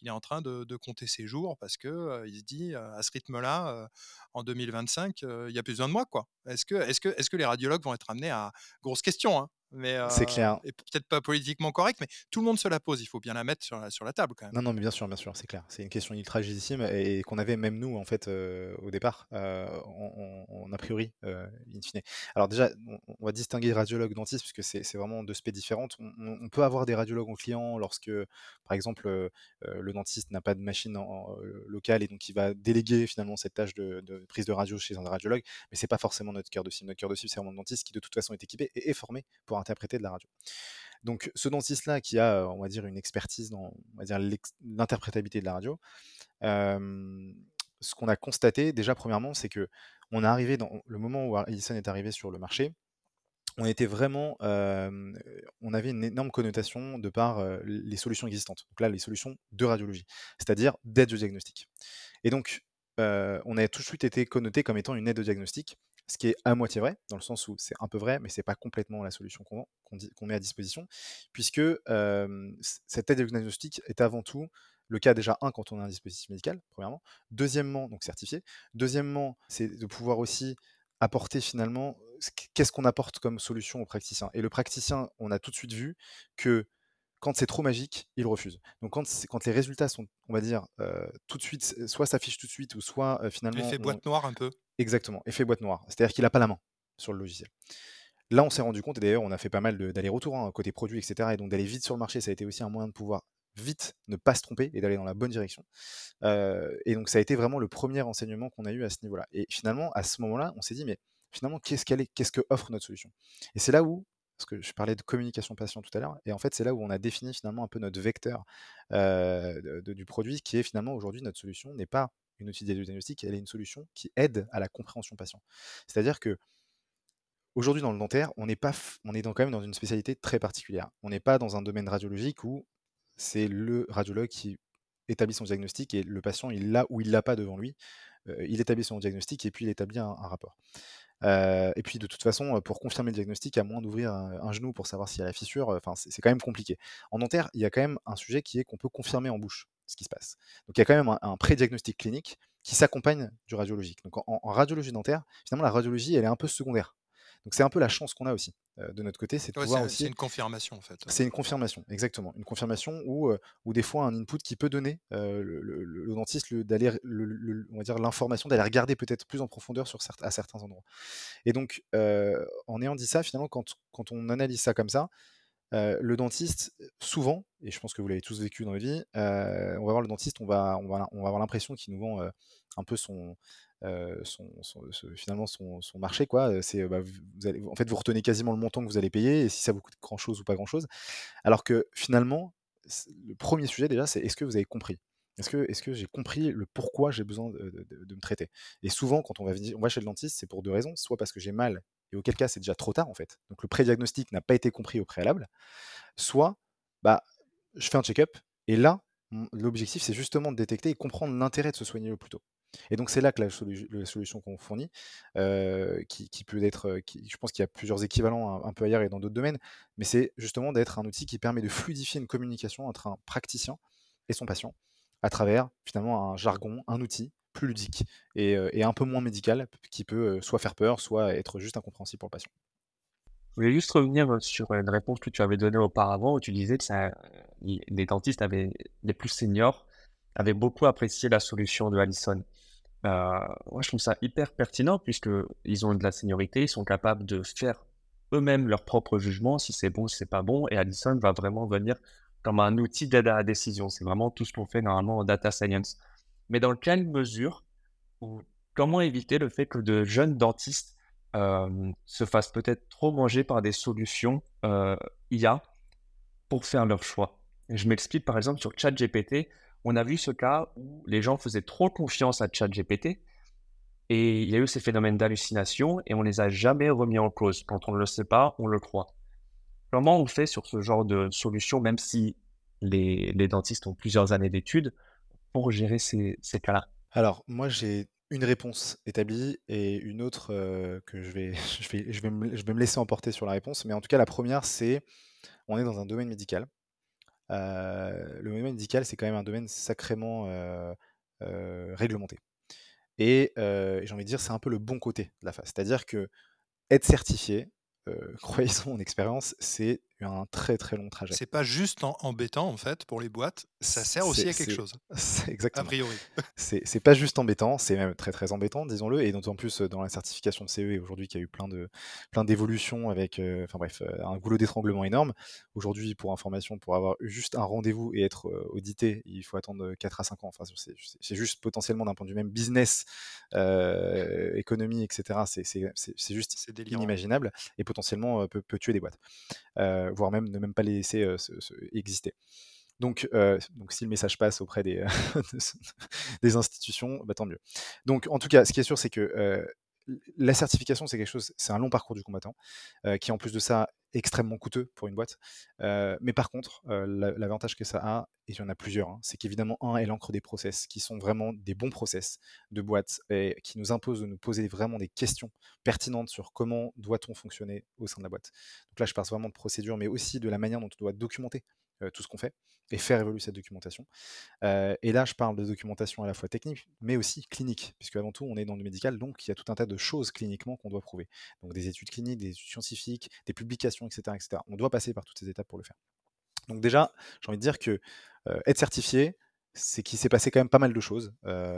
il est en train de, compter ses jours parce que il se dit à ce rythme-là, en 2025, il y a plus besoin de moi. quoi. Est-ce que, est que, est que les radiologues vont être amenés à grosse question hein, mais c'est clair. Et peut-être pas politiquement correct, mais tout le monde se la pose. Il faut bien la mettre sur la, sur la table quand même. Non, non, mais bien sûr, bien sûr, c'est clair. C'est une question ultra légitime et, qu'on avait même nous en fait au départ, en, a priori, in fine. Alors déjà, on, va distinguer radiologue dentiste puisque c'est vraiment deux spé différentes. On, peut avoir des radiologues en client lorsque, par exemple, le dentiste n'a pas de machine en, locale et donc il va déléguer finalement cette tâche de, prise de radio chez un radiologue, mais c'est pas forcément notre cœur de cible. Notre cœur de cible, c'est vraiment le dentiste qui de toute façon est équipé et est formé pour interpréter de la radio. Donc ce dentiste-là qui a, on va dire, une expertise dans l'interprétabilité de la radio, ce qu'on a constaté déjà premièrement, c'est que on est arrivé dans le moment où Edison est arrivé sur le marché, on était vraiment, on avait une énorme connotation de par les solutions existantes. Donc là, les solutions de radiologie, c'est-à-dire d'aide au diagnostic. Et donc, on a tout de suite été connoté comme étant une aide au diagnostic, ce qui est à moitié vrai, dans le sens où c'est un peu vrai, mais c'est pas complètement la solution qu'on met à disposition, puisque cette aide diagnostique est avant tout le cas déjà, un, quand on a un dispositif médical, premièrement. Deuxièmement, donc certifié. Deuxièmement, c'est de pouvoir aussi apporter finalement, qu'est-ce qu'on apporte comme solution au praticien. Et le praticien, on a tout de suite vu que quand c'est trop magique, il refuse. Donc quand, quand les résultats sont, on va dire, tout de suite, soit s'affichent tout de suite, ou soit finalement... Effet boîte noire un peu? Exactement, effet boîte noire. C'est-à-dire qu'il n'a pas la main sur le logiciel. Là, on s'est rendu compte, et d'ailleurs, on a fait pas mal d'allers-retours, hein, côté produit, etc. Et donc d'aller vite sur le marché, ça a été aussi un moyen de pouvoir vite ne pas se tromper et d'aller dans la bonne direction. et donc ça a été vraiment le premier enseignement qu'on a eu à ce niveau-là. Et finalement, à ce moment-là, on s'est dit, mais finalement, qu'est-ce qu'elle que offre notre solution? Et c'est là où, parce que je parlais de communication patient tout à l'heure, et en fait c'est là où on a défini finalement un peu notre vecteur du produit, qui est finalement aujourd'hui notre solution n'est pas une outil de diagnostic, elle est une solution qui aide à la compréhension patient. C'est-à-dire que Aujourd'hui, dans le dentaire, on est, quand même dans une spécialité très particulière. On n'est pas dans un domaine radiologique où c'est le radiologue qui établit son diagnostic et le patient, il l'a ou il l'a pas devant lui. il établit son diagnostic et puis il établit un, rapport. et puis de toute façon, pour confirmer le diagnostic, à moins d'ouvrir un, genou pour savoir s'il y a la fissure, c'est quand même compliqué. En dentaire, il y a quand même un sujet qui est qu'on peut confirmer en bouche ce qui se passe. Donc il y a quand même un, pré-diagnostic clinique qui s'accompagne du radiologique. Donc en, radiologie dentaire, finalement la radiologie, elle est un peu secondaire. Donc c'est un peu la chance qu'on a aussi de notre côté, c'est de pouvoir aussi. C'est une confirmation en fait. C'est une confirmation, exactement, une confirmation ou des fois un input qui peut donner le, dentiste d'aller, on va dire l'information d'aller regarder peut-être plus en profondeur sur à certains endroits. Et donc en ayant dit ça, finalement, quand, quand on analyse ça comme ça, le dentiste, souvent, et je pense que vous l'avez tous vécu dans la vie, on va voir le dentiste, on va, on va, on va avoir l'impression qu'il nous vend un peu son, finalement son, marché quoi. C'est bah, vous en fait vous retenez quasiment le montant que vous allez payer et si ça vous coûte grand chose ou pas grand chose. Alors que finalement le premier sujet déjà c'est est-ce que vous avez compris? Est-ce que, est que j'ai compris le pourquoi j'ai besoin de, me traiter? Et souvent, quand on va, on va chez le dentiste, c'est pour deux raisons. Soit parce que j'ai mal, et auquel cas c'est déjà trop tard en fait. Donc le pré-diagnostic n'a pas été compris au préalable. Soit, bah, je fais un check-up, et là, l'objectif c'est justement de détecter et comprendre l'intérêt de se soigner le plus tôt. Et donc c'est là que la, solution qu'on fournit, qui, peut être, je pense qu'il y a plusieurs équivalents un, peu ailleurs et dans d'autres domaines, mais c'est justement d'être un outil qui permet de fluidifier une communication entre un praticien et son patient à travers finalement un jargon, un outil plus ludique et, un peu moins médical qui peut soit faire peur, soit être juste incompréhensible pour le patient. Je voulais juste revenir sur une réponse que tu avais donnée auparavant où tu disais que les dentistes avaient, les plus seniors avaient beaucoup apprécié la solution de Allison. Euh, moi, je trouve ça hyper pertinent puisqu'ils ont de la seniorité, ils sont capables de faire eux-mêmes leur propre jugement, si c'est bon, si c'est pas bon. Et Addison va vraiment venir comme un outil d'aide à la décision. C'est vraiment tout ce qu'on fait normalement en data science. Mais dans quelle mesure ou comment éviter le fait que de jeunes dentistes euh, se fassent peut-être trop manger par des solutions euh, IA pour faire leur choix? Je m'explique par exemple sur ChatGPT on a vu ce cas où les gens faisaient trop confiance à ChatGPT et il y a eu ces phénomènes d'hallucination et on les a jamais remis en cause. Quand on ne le sait pas, on le croit. Comment on fait sur ce genre de solution, même si les, dentistes ont plusieurs années d'études, pour gérer ces, cas-là? Alors, moi, j'ai une réponse établie et une autre euh, que je vais, *laughs* je, vais, me, laisser emporter sur la réponse. Mais en tout cas, la première, c'est on est dans un domaine médical le domaine médical, c'est quand même un domaine sacrément réglementé. Et j'ai envie de dire, c'est un peu le bon côté de la face. C'est-à-dire que être certifié, *laughs* croyez mon expérience, c'est un très très long trajet. C'est pas juste embêtant en fait pour les boîtes, ça sert aussi à quelque chose. *laughs* Exactement. A priori. *laughs* c'est pas juste embêtant, c'est même très très embêtant, disons-le, et d'autant plus dans la certification de CE aujourd'hui qu'il y a eu plein de plein d'évolutions avec, enfin bref, un goulot d'étranglement énorme. Aujourd'hui, pour information, pour avoir juste un rendez-vous et être audité, il faut attendre 4 à 5 ans. Enfin, c'est juste potentiellement d'un point de vue même business, économie, etc. C'est juste inimaginable et potentiellement peut, peut tuer des boîtes voire même ne même pas les laisser exister. Donc, donc si le message passe auprès des, *laughs* des institutions, bah, tant mieux. Donc, en tout cas, ce qui est sûr, c'est que la certification, c'est quelque chose, c'est un long parcours du combattant, qui en plus de ça extrêmement coûteux pour une boîte. mais par contre, l'avantage que ça a, et il y en a plusieurs, hein, c'est qu'évidemment, un, elle ancre des process qui sont vraiment des bons process de boîte et qui nous imposent de nous poser vraiment des questions pertinentes sur comment doit-on fonctionner au sein de la boîte. Donc là, je parle vraiment de procédure, mais aussi de la manière dont on doit documenter tout ce qu'on fait et faire évoluer cette documentation. et là, je parle de documentation à la fois technique, mais aussi clinique, puisque avant tout, on est dans le médical, donc il y a tout un tas de choses cliniquement qu'on doit prouver. Donc des études cliniques, des études scientifiques, des publications, etc., etc. On doit passer par toutes ces étapes pour le faire. Donc déjà, j'ai envie de dire que être certifié, c'est qu'il s'est passé quand même pas mal de choses.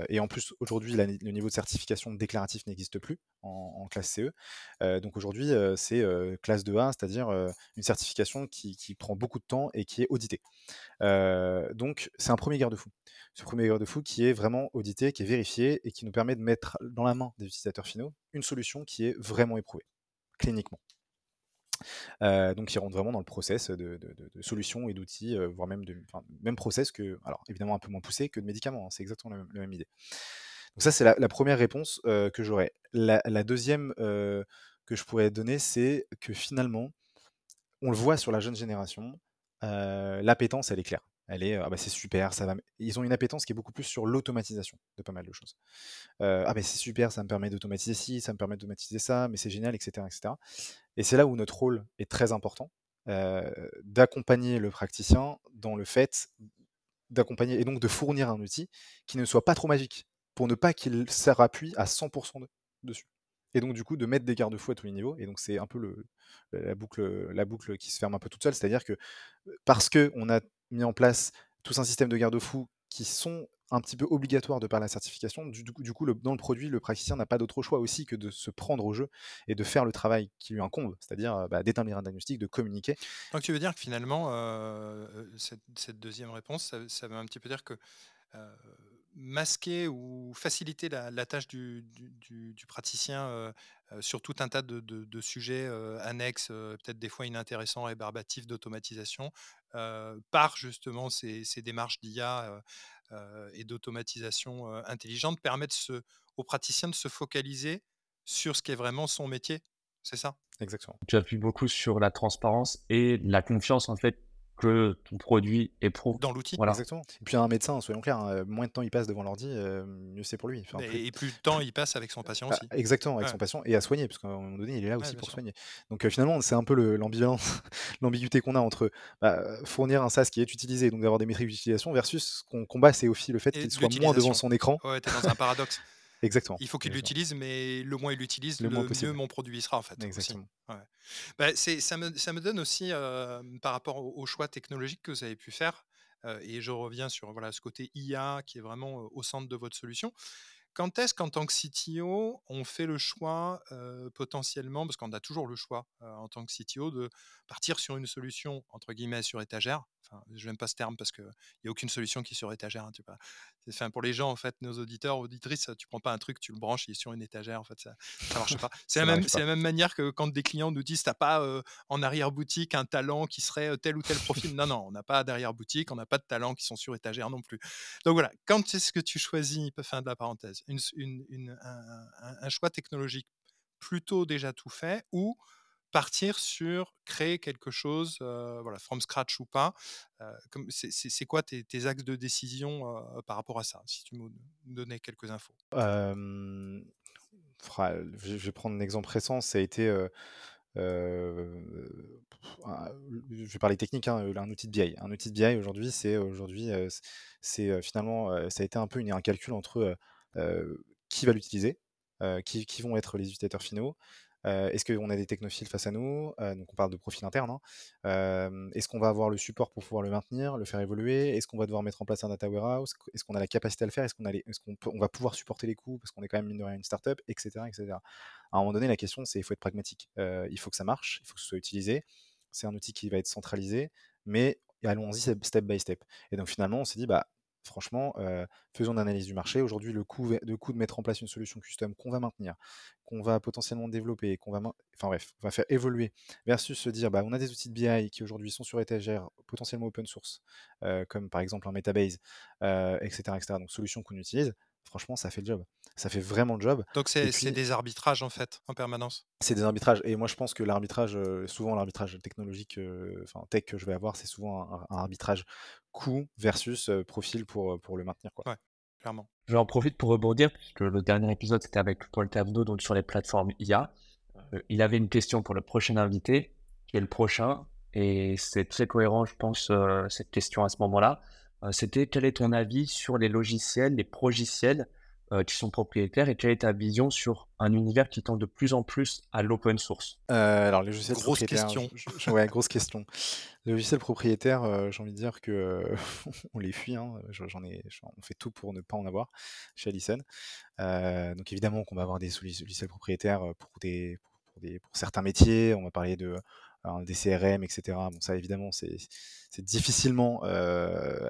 et en plus, aujourd'hui, le niveau de certification déclaratif n'existe plus en, classe CE. donc aujourd'hui, c'est classe 2A, c'est-à-dire une certification qui, prend beaucoup de temps et qui est auditée. donc c'est un premier garde-fou. Ce premier garde-fou qui est vraiment audité, qui est vérifié et qui nous permet de mettre dans la main des utilisateurs finaux une solution qui est vraiment éprouvée, cliniquement. Euh, donc ils rentrent vraiment dans le process de, solutions et d'outils, euh, voire même de même process que, alors évidemment un peu moins poussé que de médicaments, hein, c'est exactement la même, idée. Donc ça c'est la, première réponse euh, que j'aurais. La, deuxième que je pourrais donner, c'est que finalement, on le voit sur la jeune génération, l'appétence elle est claire. Elle est, ah bah c'est super, ça va. Ils ont une appétence qui est beaucoup plus sur l'automatisation de pas mal de choses. ah bah c'est super, ça me permet d'automatiser ci, ça me permet d'automatiser ça, mais c'est génial, etc., etc. Et c'est là où notre rôle est très important, d'accompagner le praticien dans le fait d'accompagner et donc de fournir un outil qui ne soit pas trop magique, pour ne pas qu'il s'appuie à 100% dessus. Et donc du coup de mettre des garde-fous à tous les niveaux. Et donc c'est un peu la, boucle, la boucle qui se ferme un peu toute seule, c'est-à-dire que parce qu'on a mis en place tout un système de garde-fous qui sont un petit peu obligatoires de par la certification. Du, coup, dans le produit, le praticien n'a pas d'autre choix aussi que de se prendre au jeu et de faire le travail qui lui incombe, c'est-à-dire bah, d'établir un diagnostic, de communiquer. Donc tu veux dire que finalement, cette, deuxième réponse, ça, veut un petit peu dire que masquer ou faciliter la, tâche du, praticien sur tout un tas de, sujets annexes, peut-être des fois inintéressants et barbatifs d'automatisation, par justement ces, démarches d'IA et d'automatisation intelligente, permettent ce, au praticien de se focaliser sur ce qui est vraiment son métier. C'est ça? Exactement. Tu appuies beaucoup sur la transparence et la confiance en fait que ton produit est pro. Dans l'outil. Voilà. Exactement. Et puis un médecin, soyons clairs, hein, moins de temps il passe devant l'ordi, euh, mieux c'est pour lui. et, plus... de temps il passe avec son patient bah, aussi. Exactement, avec son patient et à soigner, parce qu'à un moment donné, il est là aussi pour soigner. Donc euh, finalement, c'est un peu l'ambivalence, *laughs* l'ambiguïté qu'on a entre bah, fournir un SaaS qui est utilisé, donc d'avoir des métriques d'utilisation, versus ce qu'on combat, c'est aussi le fait qu'il soit moins devant son écran. Ouais, t'es dans un paradoxe. *laughs* Exactement. Il faut qu'il l'utilise, mais le moins il l'utilise, le, mieux mon produit sera en fait. Exactement. Bah, ça, me, ça me donne aussi, par rapport au, choix technologique que vous avez pu faire, et je reviens sur voilà, ce côté IA qui est vraiment au centre de votre solution. Quand est-ce qu'en tant que CTO, on fait le choix potentiellement, parce qu'on a toujours le choix en tant que CTO, de partir sur une solution entre guillemets sur étagère je n'aime pas ce terme parce qu'il n'y a aucune solution qui est sur étagère. Hein, tu enfin, pour les gens, en fait, nos auditeurs, auditrices, tu prends pas un truc, tu le branches, il est sur une étagère. En fait, ça ne marche pas. C'est *laughs* la, même, la même manière que quand des clients nous disent, tu n'as pas en arrière-boutique un talent qui serait tel ou tel profil? non, non, on n'a pas d'arrière-boutique, on n'a pas de talents qui sont sur étagère non plus. Donc voilà, quand est-ce que tu choisis, fin de la parenthèse, une, un, un choix technologique plutôt déjà tout fait ou partir sur créer quelque chose, voilà, from scratch ou pas. c'est quoi tes, axes de décision par rapport à ça, si tu me donnais quelques infos? Je vais prendre un exemple récent, ça a été... je vais parler technique, hein, un outil de BI. Un outil de BI aujourd'hui, c'est aujourd'hui, c'est finalement, ça a été un peu un calcul entre qui va l'utiliser, qui, vont être les utilisateurs finaux, est-ce qu'on a des technophiles face à nous? Donc on parle de profil interne. Hein. Est-ce qu'on va avoir le support pour pouvoir le maintenir, le faire évoluer? Est-ce qu'on va devoir mettre en place un data warehouse? Est-ce qu'on a la capacité à le faire? Est-ce qu'on va pouvoir supporter les coûts parce qu'on est quand même une startup, etc., etc. À un moment donné, la question c'est il faut être pragmatique. il faut que ça marche, il faut que ce soit utilisé. C'est un outil qui va être centralisé, mais allons-y step by step. Et donc finalement, on s'est dit bah franchement, faisons une analyse du marché. Aujourd'hui, le coût de, mettre en place une solution custom qu'on va maintenir, qu'on va potentiellement développer, qu'on va, enfin faire évoluer, versus se dire, bah, on a des outils de BI qui aujourd'hui sont sur étagère, potentiellement open source, comme par exemple un Metabase, etc., etc. Donc solution qu'on utilise. Franchement, ça fait le job. Ça fait vraiment le job. Donc c'est puis, des arbitrages en fait, en permanence? c'est des arbitrages. Et moi, je pense que l'arbitrage, euh, souvent l'arbitrage technologique, euh, enfin tech que je vais avoir, c'est souvent un, un arbitrage coût versus euh, profil pour, pour le maintenir, quoi. Ouais, clairement. J'en profite pour rebondir, puisque le dernier épisode c'était avec Paul Tabneau, donc sur les plateformes IA. Euh, il avait une question pour le prochain invité, qui est le prochain, et c'est très cohérent, je pense, euh, cette question à ce moment-là. Euh, c'était quel est ton avis sur les logiciels, les progiciels euh, qui sont propriétaires, et quelle est ta vision sur un univers qui tend de plus en plus à l'open source? Euh, alors les logiciels Grosse propriétaires, question. je- je- ouais, grosse question. Les logiciels propriétaires, euh, j'ai envie de dire que euh, *laughs* on les fuit. hein. Je- J'en ai, j'en- on fait tout pour ne pas en avoir chez Allison. Euh, donc évidemment qu'on va avoir des logiciels propriétaires pour des, pour, pour des, pour certains métiers. On va parler de euh, des CRM, etc. Bon, ça évidemment c'est difficilement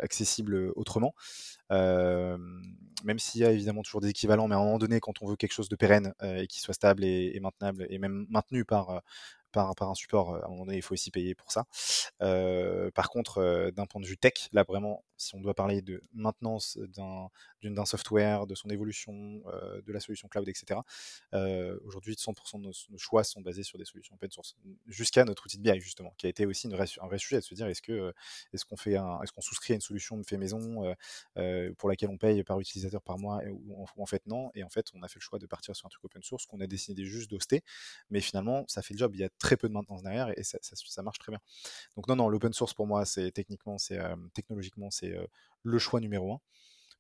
accessible autrement. Même s'il y a évidemment toujours des équivalents, mais à un moment donné, quand on veut quelque chose de pérenne et qui soit stable et, maintenable et même maintenu par, par, un support, à un moment donné, il faut aussi payer pour ça. Par contre, d'un point de vue tech, là vraiment, si on doit parler de maintenance d'un software, de son évolution, euh, de la solution cloud, etc., euh, aujourd'hui, 100% de nos, choix sont basés sur des solutions open source. Jusqu'à notre outil de BI, justement, qui a été aussi un vrai sujet de se dire est-ce que euh, est-ce qu'on fait est-ce qu'on souscrit à une solution de fait maison pour laquelle on paye par utilisateur par mois ou en, fait non et en fait on a fait le choix de partir sur un truc open source qu'on a décidé juste d'hoster mais finalement ça fait le job il y a très peu de maintenance derrière et ça, marche très bien donc non non l'open source pour moi c'est techniquement c'est technologiquement c'est le choix numéro un.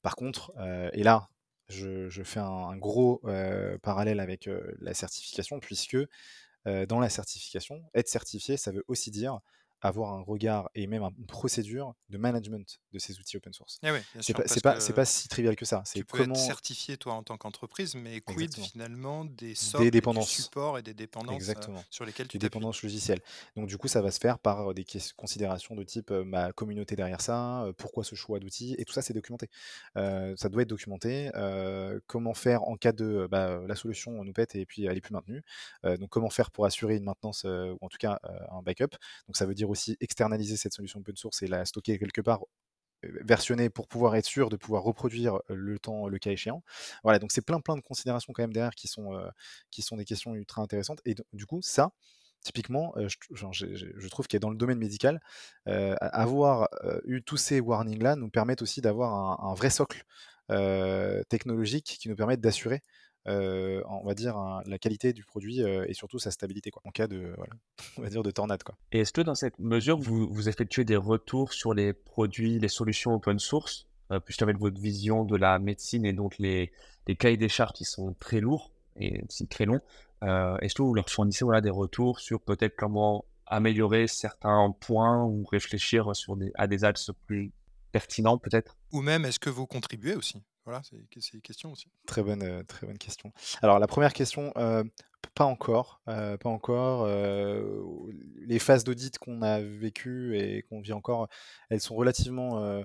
Par contre et là je, fais un, gros parallèle avec la certification puisque dans la certification, être certifié, ça veut aussi dire avoir un regard et même un- une procédure de management de ces outils open source. Eh oui, C'est pas, si trivial que ça. Tu peux être comment certifié toi en tant qu'entreprise, mais quid exactement finalement des des socles, du dépendances. support et des dépendances euh, sur lesquelles Des tu t'appuies? dépendances logicielles. Donc du coup, ça va se faire par des considérations de type euh, ma communauté derrière ça, euh, pourquoi ce choix d'outils, et tout ça, c'est documenté. Euh, ça doit être documenté. euh, comment faire en cas de bah, la solution nous pète et puis elle est plus maintenue. Donc comment faire pour assurer une maintenance ou en tout cas un backup. Donc ça veut dire aussi externaliser cette solution open source et la stocker quelque part versionner pour pouvoir être sûr de pouvoir reproduire le temps, le cas échéant. Voilà, donc c'est plein plein de considérations quand même derrière qui sont, qui sont des questions ultra intéressantes. Et du coup, ça, typiquement, je, genre, j'ai- je trouve a dans le domaine médical, avoir eu tous ces warnings-là nous permettent aussi d'avoir un, un vrai socle technologique qui nous permettent d'assurer, euh, on va dire, un- la qualité du produit euh, et surtout sa stabilité, quoi, en cas de, voilà, *laughs* on va dire, de tornade. Quoi. Et est-ce que dans cette mesure, vous, vous effectuez des retours sur les produits, les solutions open source, euh, puisque avec votre vision de la médecine et donc les, les cahiers des charges qui sont très lourds et très longs, euh, est-ce que vous leur fournissez voilà, des retours sur peut-être comment améliorer certains points ou réfléchir sur des, à des axes plus pertinents peut-être? Ou même est-ce que vous contribuez aussi? Voilà, c'est une question aussi. Très bonne, euh, très bonne question. Alors la première question, euh, pas encore, euh, pas encore. les phases d'audit qu'on a vécues et qu'on vit encore, elles sont relativement,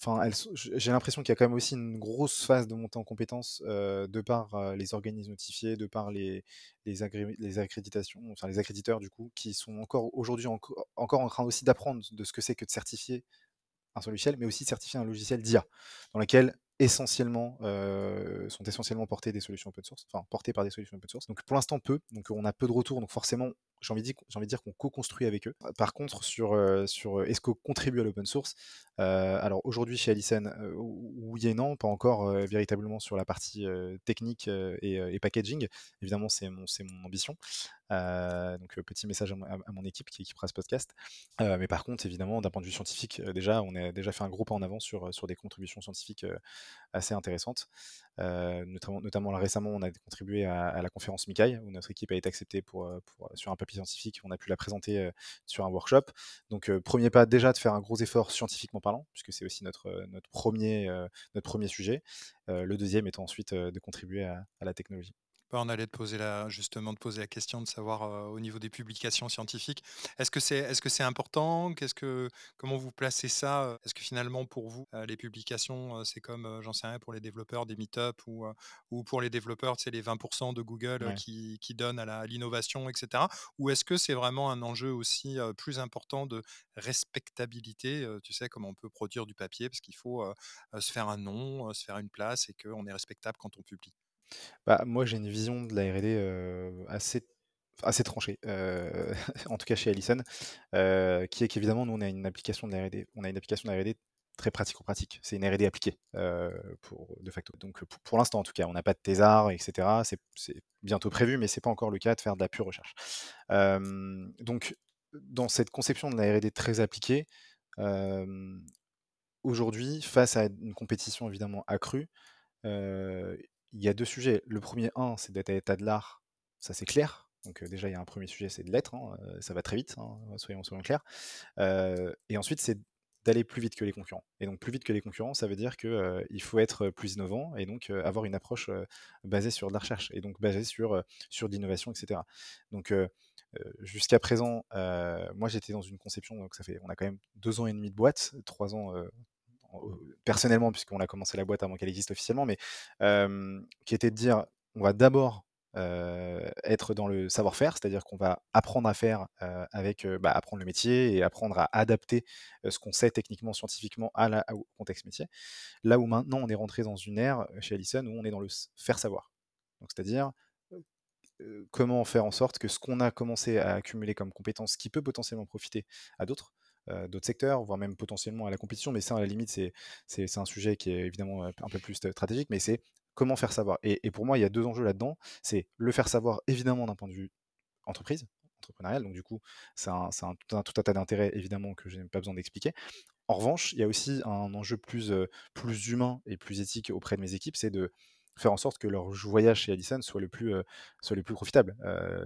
enfin, j'ai l'impression qu'il y a quand même aussi une grosse phase de montée en compétences de par les organismes notifiés, de par les, les, les accréditations, enfin les accréditeurs du coup, qui sont encore aujourd'hui enco- encore en train aussi d'apprendre de ce que c'est que de certifier un logiciel, mais aussi certifier un logiciel d'IA, dans lequel essentiellement euh, sont essentiellement portées des solutions open source, enfin portées par des solutions open source. Donc pour l'instant peu, donc on a peu de retours, donc forcément j'ai envie, envie de dire qu'on co-construit avec eux. Par contre sur euh, sur euh, est-ce qu'on contribue à l'open source, euh, alors aujourd'hui chez Alison, euh, oui et non, pas encore euh, véritablement sur la partie euh, technique euh, et, euh, packaging. Évidemment c'est mon mon ambition. Euh, donc euh, petit message à, mon- équipe qui équipera ce podcast. Euh, mais par contre, évidemment, d'un point de vue scientifique, euh, déjà, on a déjà fait un gros pas en avant sur, euh, sur des contributions scientifiques euh, assez intéressantes. Euh, notamment, là, récemment, on a contribué à, la conférence Mikai, où notre équipe a été acceptée pour, euh, pour- sur un papier scientifique. On a pu la présenter euh, sur un workshop. Donc, euh, premier pas déjà de faire un gros effort scientifiquement parlant, puisque c'est aussi notre, euh, notre, premier, euh, notre premier sujet. Euh, le deuxième étant ensuite euh, de contribuer à la technologie. Bah, on allait te poser la justement te poser la question de savoir, au niveau des publications scientifiques, est-ce que c'est est-ce que c'est important? Qu'est-ce que comment vous placez ça? Est-ce que finalement pour vous, les publications, c'est comme, j'en sais rien pour les développeurs des meet-up ou, ou pour les développeurs, sais les 20% de Google, Ouais. qui qui donnent à l'innovation et cetera? Ou est-ce que c'est vraiment un enjeu aussi, plus important de respectabilité, tu sais, comme on peut produire du papier parce qu'il faut, se faire un nom, se faire une place et qu'on est respectable quand on publie? Bah, moi, j'ai une vision de la R&D, assez assez tranchée, *laughs* en tout cas chez Allison, qui est qu'évidemment, nous, on a une application de la R&D on a une application de la R&D très pratico-pratique. C'est une R&D appliquée, pour de facto. Donc, pour l'instant, en tout cas, on n'a pas de thésard et cetera. C'est c'est bientôt prévu, mais c'est pas encore le cas de faire de la pure recherche. Donc, dans cette conception de la R&D très appliquée, aujourd'hui, face à une compétition évidemment accrue, il y a 2 sujets. Le premier, un, c'est d'être à l'état de l'art, ça c'est clair. Donc, déjà, il y a un premier sujet, c'est de l'être, hein, heu, ça va très vite, hein, soyons soyons clairs. Heu et ensuite, c'est d'aller plus vite que les concurrents et donc plus vite que les concurrents, ça veut dire que, heu, il faut être plus innovant et donc, avoir une approche, basée sur de la recherche et donc basée sur, sur de l'innovation et cetera. Donc, jusqu'à présent, moi, j'étais dans une conception donc ça fait on a quand même 2 ans et demi de boîte, 3 ans, personnellement puisqu'on a commencé la boîte avant qu'elle existe officiellement, mais qui était de dire: «On va d'abord, être dans le savoir-faire», c'est-à-dire qu'on va apprendre à faire, avec, bah, apprendre le métier et apprendre à adapter, ce qu'on sait techniquement, scientifiquement à la au contexte métier. Là où maintenant on est rentré dans une ère, chez Allison où on est dans le faire savoir. Donc c'est-à-dire, comment faire en sorte que ce qu'on a commencé à accumuler comme compétences qui peut potentiellement profiter à d'autres, d'autres secteurs, voire même potentiellement à la compétition, mais ça à la limite c'est un sujet qui est évidemment, heu, un peu plus stratégique, mais c'est comment faire savoir? Et pour moi, il y a 2 enjeux là-dedans. C'est le faire savoir évidemment d'un point de vue entreprise, entrepreneurial, donc du coup, c'est un un tout un tout un tas d'intérêts évidemment que je n'ai pas besoin d'expliquer. En revanche, il y a aussi un enjeu plus, plus humain et plus éthique auprès de mes équipes, c'est de faire en sorte que leur voyage chez Allison soit le plus, soit le plus profitable.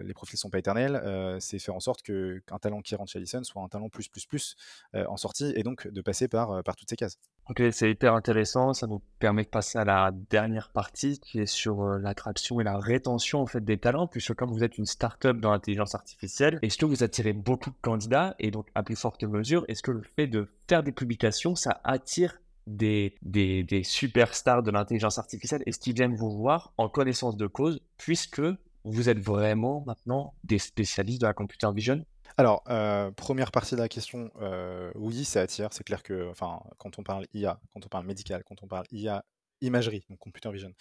Les profils sont pas éternels, c'est faire en sorte qu'un talent qui rentre chez Allison soit un talent plus, plus, plus, en sortie et donc de passer par, par toutes ces cases. OK, c'est hyper intéressant. Ça nous permet de passer à la dernière partie qui est sur l'attraction et la rétention en fait des talents, puisque comme vous êtes une start-up dans l'intelligence artificielle, est-ce que vous attirez beaucoup de candidats et donc à plus forte mesure, est-ce que le fait de faire des publications, ça attire des, des, des superstars de l'intelligence artificielle Est-ce qu'ils viennent vous voir en connaissance de cause, puisque vous êtes vraiment maintenant des spécialistes de la computer vision? Alors, heu, 1 partie de la question, heu, oui, ça attire. C'est clair que, enfin, quand on parle IA, quand on parle médical, quand on parle IA, imagerie, donc computer vision,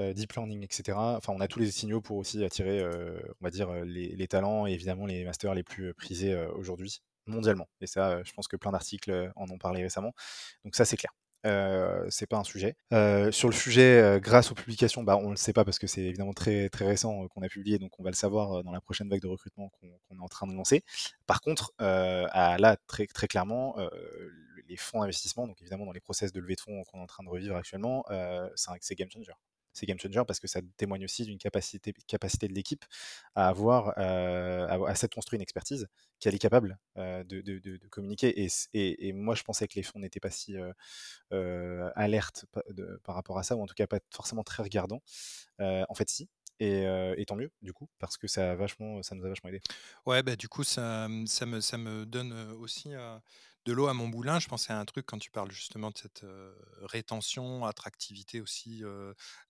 heu, deep learning et cetera, enfin, on a tous les signaux pour aussi attirer, on va dire, les talents et évidemment les masters les plus, prisés, aujourd'hui, mondialement et ça, je pense que plein d'articles, en ont parlé récemment. Donc ça, c'est clair. Heu, c'est pas un sujet. Heu, sur le sujet, heu, grâce aux publications, bah, on le sait pas parce que c'est évidemment très, très récent, qu'on a publié, donc on va le savoir, dans la prochaine vague de recrutement qu'on est en train de lancer. Par contre, là, très très clairement, les fonds d'investissement, donc évidemment dans les process de levée de fonds qu'on est en train de revivre actuellement, c'est game changer. C'est game changer parce que ça témoigne aussi d'une capacité capacité de l'équipe à avoir, heu, à à s'être construit une expertise qu'elle est capable, heu, de de communiquer et et moi je pensais que les fonds n'étaient pas si, heu, alertes par rapport à ça ou en tout cas pas forcément très regardants. En fait si et tant mieux du coup parce que ça a vachement ça nous a vachement aidé. Ouais, bah, du coup, ça, ça me ça me donne, aussi, de l'eau à mon moulin. Je pensais à un truc quand tu parles justement de cette, rétention, attractivité aussi,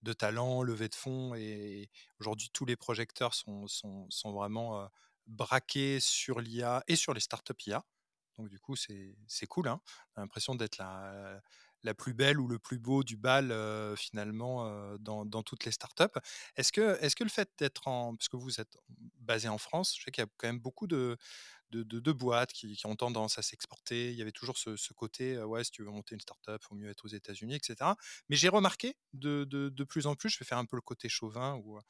de talent, levée de fonds et aujourd'hui tous les projecteurs sont sont sont vraiment, braqués sur l'IA et sur les startups IA. Donc du coup, c'est cool, hein. A l'impression d'être la la plus belle ou le plus beau du bal, finalement, dans dans toutes les startups. Est-ce que est-ce que le fait d'être en parce que vous êtes basé en France, je sais qu'il y a quand même beaucoup de de boîtes qui ont tendance à s'exporter. Il y avait toujours ce côté, ouais, si tu veux monter une startup, faut mieux être aux États-Unis et cetera. Mais j'ai remarqué de plus en plus, je vais faire un peu le côté chauvin ou, heu,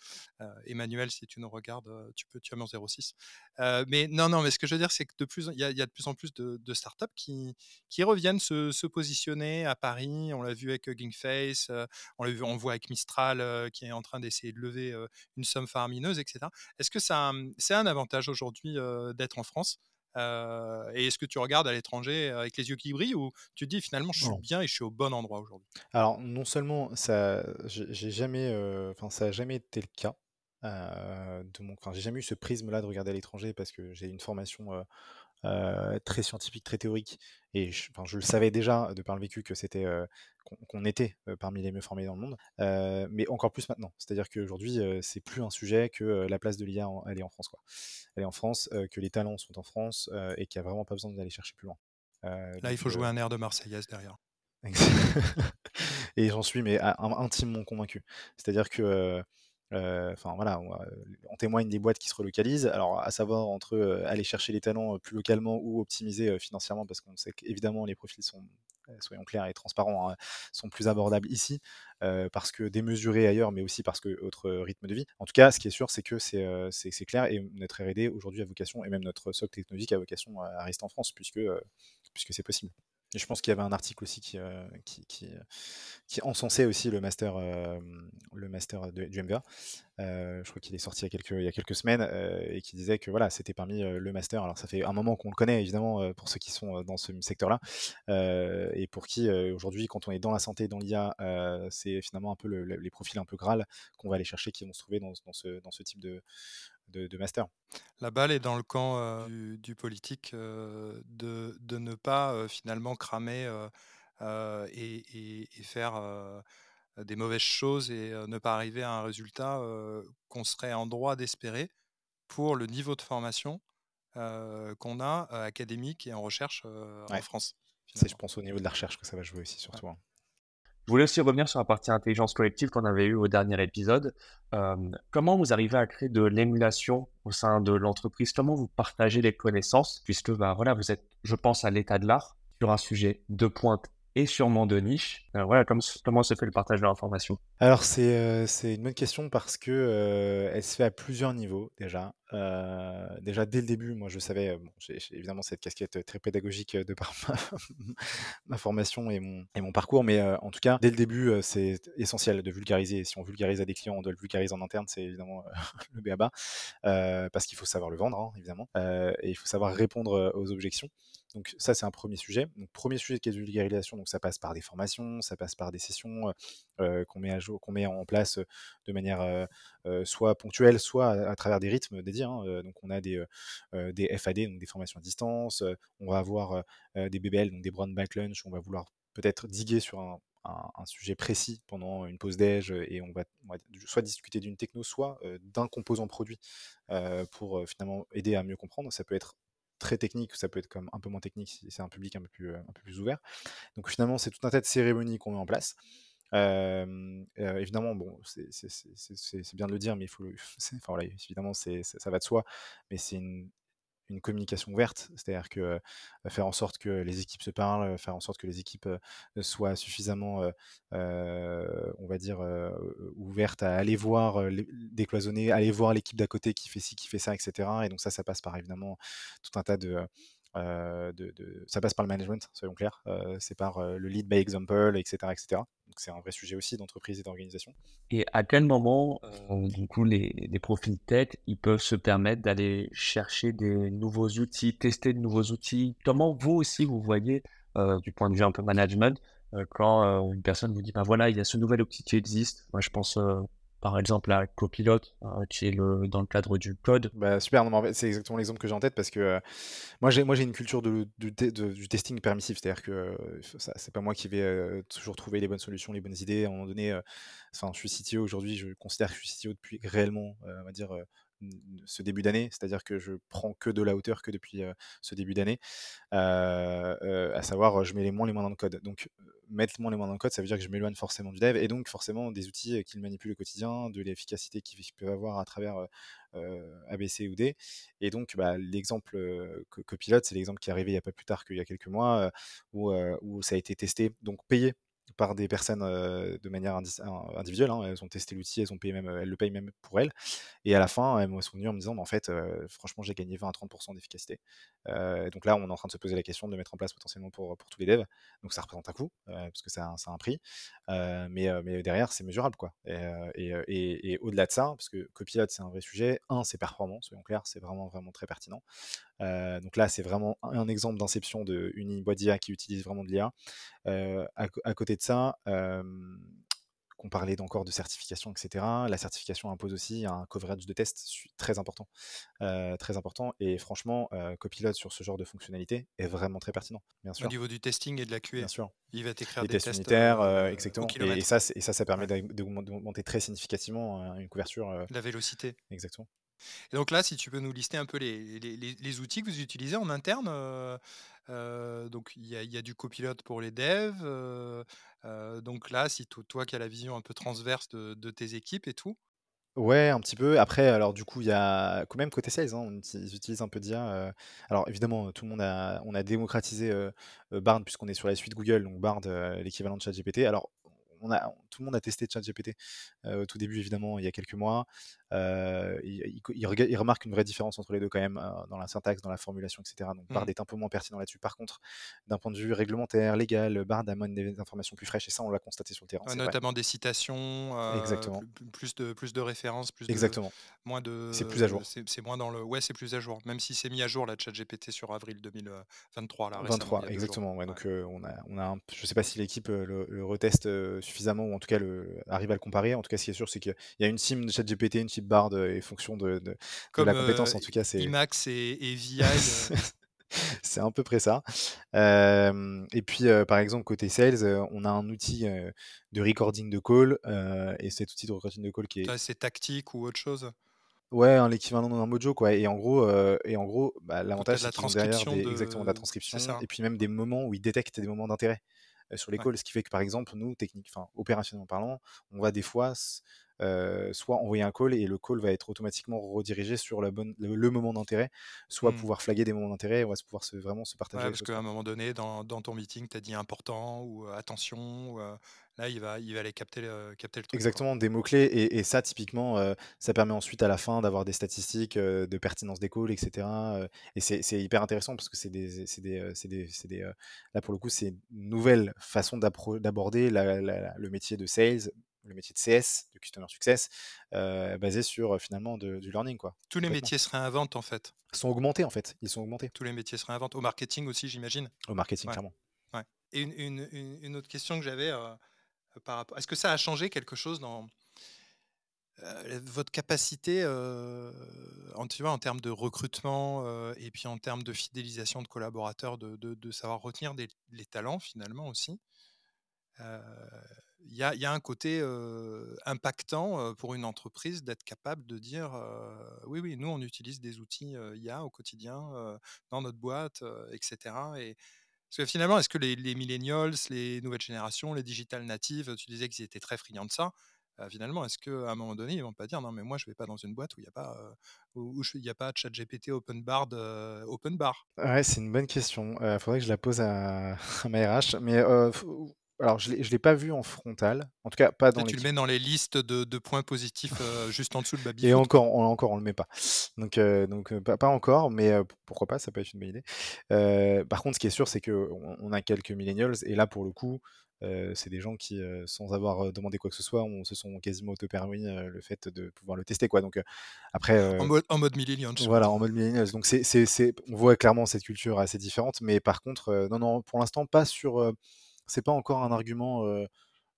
Emmanuel, si tu nous regardes, heu, tu peux tu as mon 06. Heu, mais non, non, mais ce que je veux dire, c'est que de plus il y a il de plus en plus de startups qui qui reviennent se positionner à Paris. On l'a vu avec, heu, Ginkface, heu, on l'a vu voit avec Mistral, qui est en train d'essayer de lever, une somme faramineuse et cetera. Est-ce que c'est un avantage aujourd'hui, d'être en France? Heu et est-ce que tu regardes à l'étranger avec les yeux qui brillent ou tu te dis: «Finalement, je suis Non. bien et je suis au bon endroit aujourd'hui»? Alors non seulement ça j'ai jamais, enfin ça a jamais été le cas, de mon enfin, j'ai jamais eu ce prisme-là de regarder à l'étranger parce que j'ai une formation, euh, très scientifique, très théorique. Et je, je le savais déjà de par le vécu que c'était euh, qu'on était euh, parmi les mieux formés dans le monde, mais encore plus maintenant. C'est-à-dire qu'aujourd'hui, c'est plus un sujet que la place de l'IA, elle est en France. Quoi. Elle est en France, que les talents sont en France et qu'il n'y a vraiment pas besoin d'aller chercher plus loin. Là, il faut jouer un air de Marseillaise derrière. *laughs* *laughs* et j'en suis mais intimement convaincu. C'est-à-dire que euh, enfin voilà, on, témoigne des boîtes qui se relocalisent. Alors à savoir entre aller chercher les talents plus localement ou optimiser financièrement, parce qu'on sait qu'évidemment les profils sont, soyons clairs et transparents, hein, sont plus abordables ici, parce que démesurés ailleurs, mais aussi parce que autre rythme de vie. En tout cas, ce qui est sûr, c'est que c'est clair et notre R&D aujourd'hui a vocation, et même notre socle technologique a vocation à, rester en France, puisque puisque c'est possible. Et je pense qu'il y avait un article aussi qui, euh, qui, euh, qui, encensait aussi le master, euh, le master du MVA. je crois qu'il est sorti il y a quelques, semaines et qui disait que voilà, c'était parmi le master. Alors ça fait un moment qu'on le connaît évidemment pour ceux qui sont dans ce secteur-là et pour qui aujourd'hui, quand on est dans la santé, dans l'IA, c'est finalement un peu les profils un peu Graal qu'on va aller chercher, qui vont se trouver dans, ce, dans ce type de, de, master. La balle est dans le camp du, politique de, de, ne pas finalement cramer et, faire des mauvaises choses et ne pas arriver à un résultat qu'on serait en droit d'espérer pour le niveau de formation qu'on a académique et en recherche en France. C'est, je pense, au niveau de la recherche que ça va jouer aussi, surtout. Hein. Je voulais aussi revenir sur la partie intelligence collective qu'on avait eue au dernier épisode. Euh, comment vous arrivez à créer de l'émulation au sein de l'entreprise? Comment vous partagez les connaissances? Puisque bah, voilà, vous êtes, je pense, à l'état de l'art sur un sujet de pointe et sûrement de niche. Alors voilà, comment, se fait le partage de l'information? Alors c'est euh, une bonne question parce que euh, elle se fait à plusieurs niveaux déjà. Euh, déjà dès le début, moi je savais, j'ai évidemment cette casquette très pédagogique de par *laughs* ma, formation et mon, et mon parcours, mais en tout cas dès le début c'est essentiel de vulgariser. Si on vulgarise à des clients, on doit le vulgariser en interne, c'est évidemment *laughs* le BABA parce qu'il faut savoir le vendre hein, évidemment et il faut savoir répondre aux objections. Donc ça, c'est un premier sujet. Donc premier sujet de vulgarisation, donc ça passe par des formations, ça passe par des sessions qu'on met à jour, qu'on met en place de manière soit ponctuelle, soit à, travers des rythmes dédiés. Hein. donc on a des, des FAD, donc des formations à distance. on va avoir des BBL, donc des brown back lunch. On va vouloir peut-être diguer sur un, sujet précis pendant une pause déj et on va, on va soit discuter d'une techno, soit d'un composant produit pour finalement aider à mieux comprendre. Ça peut être très technique, ça peut être comme un peu moins technique si c'est un public un peu plus, un peu plus ouvert. Donc finalement, c'est tout un tas de cérémonies qu'on met en place. évidemment, bon, c'est bien de le dire, mais il faut, *laughs* enfin, voilà, évidemment, ça va de soi, mais c'est une, une communication ouverte, c'est-à-dire que faire en sorte que les équipes se parlent, faire en sorte que les équipes soient suffisamment, on va dire, ouvertes à aller voir, décloisonner, aller voir l'équipe d'à côté qui fait ci, qui fait ça, etc. Et donc ça, ça passe par évidemment tout un tas de, de, ça passe par le management, soyons clairs, c'est par le lead by example, etc. etc. Donc c'est un vrai sujet aussi d'entreprise et d'organisation. Et à quel moment, du coup, les, les, profils tech, ils peuvent se permettre d'aller chercher des nouveaux outils, tester de nouveaux outils? Comment vous aussi, vous voyez, du point de vue un peu management, quand une personne vous dit, ben voilà, il y a ce nouvel outil qui existe. Moi, je pense par exemple à Copilot, hein, qui est le, dans le cadre du code. Bah, super, c'est exactement l'exemple que j'ai en tête parce que euh, moi j'ai une culture de, du testing permissif, c'est-à-dire que euh, c'est pas moi qui vais euh, toujours trouver les bonnes solutions, les bonnes idées. À un moment donné, enfin, je suis CTO aujourd'hui, je considère que je suis CTO depuis réellement, on va dire, ce début d'année, c'est-à-dire que je prends que de la hauteur que depuis ce début d'année, à savoir je mets les moins les moins dans le code. Donc mettre moins les moins dans le code, ça veut dire que je m'éloigne forcément du dev et donc forcément des outils qu'il manipule au quotidien, de l'efficacité qu'ils peuvent avoir à travers ABC ou D. Et donc bah, l'exemple Copilot, c'est l'exemple qui est arrivé il n'y a pas plus tard qu'il y a quelques mois, où ça a été testé, donc payé par des personnes de manière individuelle. Hein. Elles ont testé l'outil, elles, ont payé même, elles le payent même pour elles. Et à la fin, elles m'ont souvenu en me disant, en fait, franchement, j'ai gagné 20 à 30% d'efficacité. donc là, on est en train de se poser la question de mettre en place potentiellement pour, pour tous les devs. Donc ça représente un coût, parce que ça, a un prix. mais, mais derrière, c'est mesurable. quoi. Et, et, au-delà de ça, parce que Copilot, c'est un vrai sujet, un, c'est performant, soyons clairs, c'est vraiment, vraiment très pertinent. Donc là, c'est vraiment un exemple d'inception d'une boîte d'IA qui utilise vraiment de l'IA. À, à, côté de ça, qu'on parlait encore de certification, etc. La certification impose aussi un coverage de test très important, très important. Et franchement, Copilot sur ce genre de fonctionnalité est vraiment très pertinent, bien Au sûr. niveau du testing et de la QA, Bien sûr. il va t'écrire des tests tests unitaires, euh, exactement. au Et, ça, et ça, ça permet Ouais. d'augmenter très significativement euh, une couverture. euh, La vélocité. exactement. Donc là, si tu peux nous lister un peu les, outils que vous utilisez en interne. euh, euh, donc il y a, du copilote pour les devs. euh, donc là, si to- toi qui as la vision un peu transverse de, tes équipes et tout. Ouais, un petit peu. Après, alors du coup, il y a quand même côté sales, hein, ils utilisent un peu d'IA. Alors évidemment, tout le monde a, on a démocratisé Bard puisqu'on est sur la suite Google, donc Bard, l'équivalent de ChatGPT. Alors, tout le monde a testé ChatGPT au tout début, évidemment, il y a quelques mois. Euh, il, remarque une vraie différence entre les deux quand même euh, dans la syntaxe, dans la formulation, etc. Donc Bard Mhm. est un peu moins pertinent là-dessus. Par contre, d'un point de vue réglementaire, légal, Bard amène des informations plus fraîches et ça, on l'a constaté sur le terrain. Ouais, c'est vrai. notamment des citations, euh, Exactement. plus, de, plus de références, plus de, Exactement. moins de. C'est plus à jour. C'est moins dans le. Ouais, c'est plus à jour. Même si c'est mis à jour la ChatGPT sur avril 2023 là récemment. 23, il y a deux jours. exactement. Ouais, donc on a, on a un- je sais pas si l'équipe le, le reteste suffisamment ou en tout cas le, arrive à le comparer. En tout cas, ce qui est sûr, c'est qu'il y a une team de ChatGPT, une team Bard euh, et fonction de, de, de la compétence. euh, En tout cas, c'est IMAX et, et *laughs* VI. euh, c'est à peu près ça. Euh, et puis, euh, par exemple, côté sales, euh, on a un outil de recording de call et cet outil de recording de call qui est c'est tactique ou autre chose? Ouais, un l'équivalent d'un Mojo, quoi. Et en gros, et en gros bah, l'avantage, de c'est la qu'ils ont derrière transcription des, exactement de la de. transcription et puis même des moments où ils détectent des moments d'intérêt sur les Ouais. calls. Ce qui fait que, par exemple, nous, technique, enfin, opérationnellement parlant, on va des fois euh, soit envoyer un call et le call va être automatiquement redirigé sur la bonne, le, le moment d'intérêt, soit Hmm. pouvoir flaguer des moments d'intérêt, on va se pouvoir se, vraiment se partager Ouais, parce qu'à un moment donné, dans, dans ton meeting, tu as dit important ou euh, attention. ou, euh, là, il va, il va aller capter le, capter le truc. quoi. Exactement, des mots-clés. Et, et ça, typiquement, euh, ça permet ensuite à la fin d'avoir des statistiques euh, de pertinence des calls, etc. euh, et c'est c'est hyper intéressant parce que c'est des, des, euh, des, des, euh, là, pour le coup, c'est une nouvelle façon d'aborder le métier de sales, le métier de CS, de Customer Success, euh, basé sur euh, finalement de- du learning, quoi. Tous les métiers se réinventent en fait. Ils sont augmentés, en fait. Ils sont augmentés Tous les métiers se réinventent. Au marketing aussi, j'imagine. au marketing, Ouais. clairement. Ouais. Et une, une- une- une autre question que j'avais euh, rapport. Est-ce que ça a changé quelque chose dans euh, votre capacité, euh, en, tu vois, en termes de recrutement euh, et puis en termes de fidélisation de collaborateurs, de, savoir retenir les talents finalement aussi? Euh, Il y, a, un côté euh, impactant euh, pour une entreprise d'être capable de dire euh, oui, oui, nous on utilise des outils euh, IA au quotidien euh, dans notre boîte, euh, etc. Et, parce que finalement, est-ce que les, les millennials, les nouvelles générations, les digital natives, tu disais qu'ils étaient très friands de ça. euh, finalement, est-ce qu'à un moment donné, ils vont pas dire non, mais moi je vais pas dans une boîte où il n'y a pas, euh, où, où je- y a pas ChatGPT open bar, de- open bar? Ouais, c'est une bonne question. Il faudrait que je la pose à, *laughs* à ma RH. Mais euh, alors, je ne l'ai pas vu en frontal. En tout cas, pas dans tu le mets dans les listes de, de points positifs euh, juste en dessous de Et baby foot. encore, on, encore, on le met pas. Donc, euh, donc pas, pas encore, mais euh, pourquoi pas, ça peut être une bonne idée. Par contre, ce qui est sûr, c'est qu'on on a quelques millennials, et là, pour le coup, c'est des gens qui, sans avoir demandé quoi que ce soit, on, se sont quasiment auto-permis le fait de pouvoir le tester. Quoi. Donc, après, En mode, en mode millennials. voilà, en mode millennials. Donc, c'est, on voit clairement cette culture assez différente, mais par contre, non, non, pour l'instant, pas sur. C'est pas encore un argument. euh,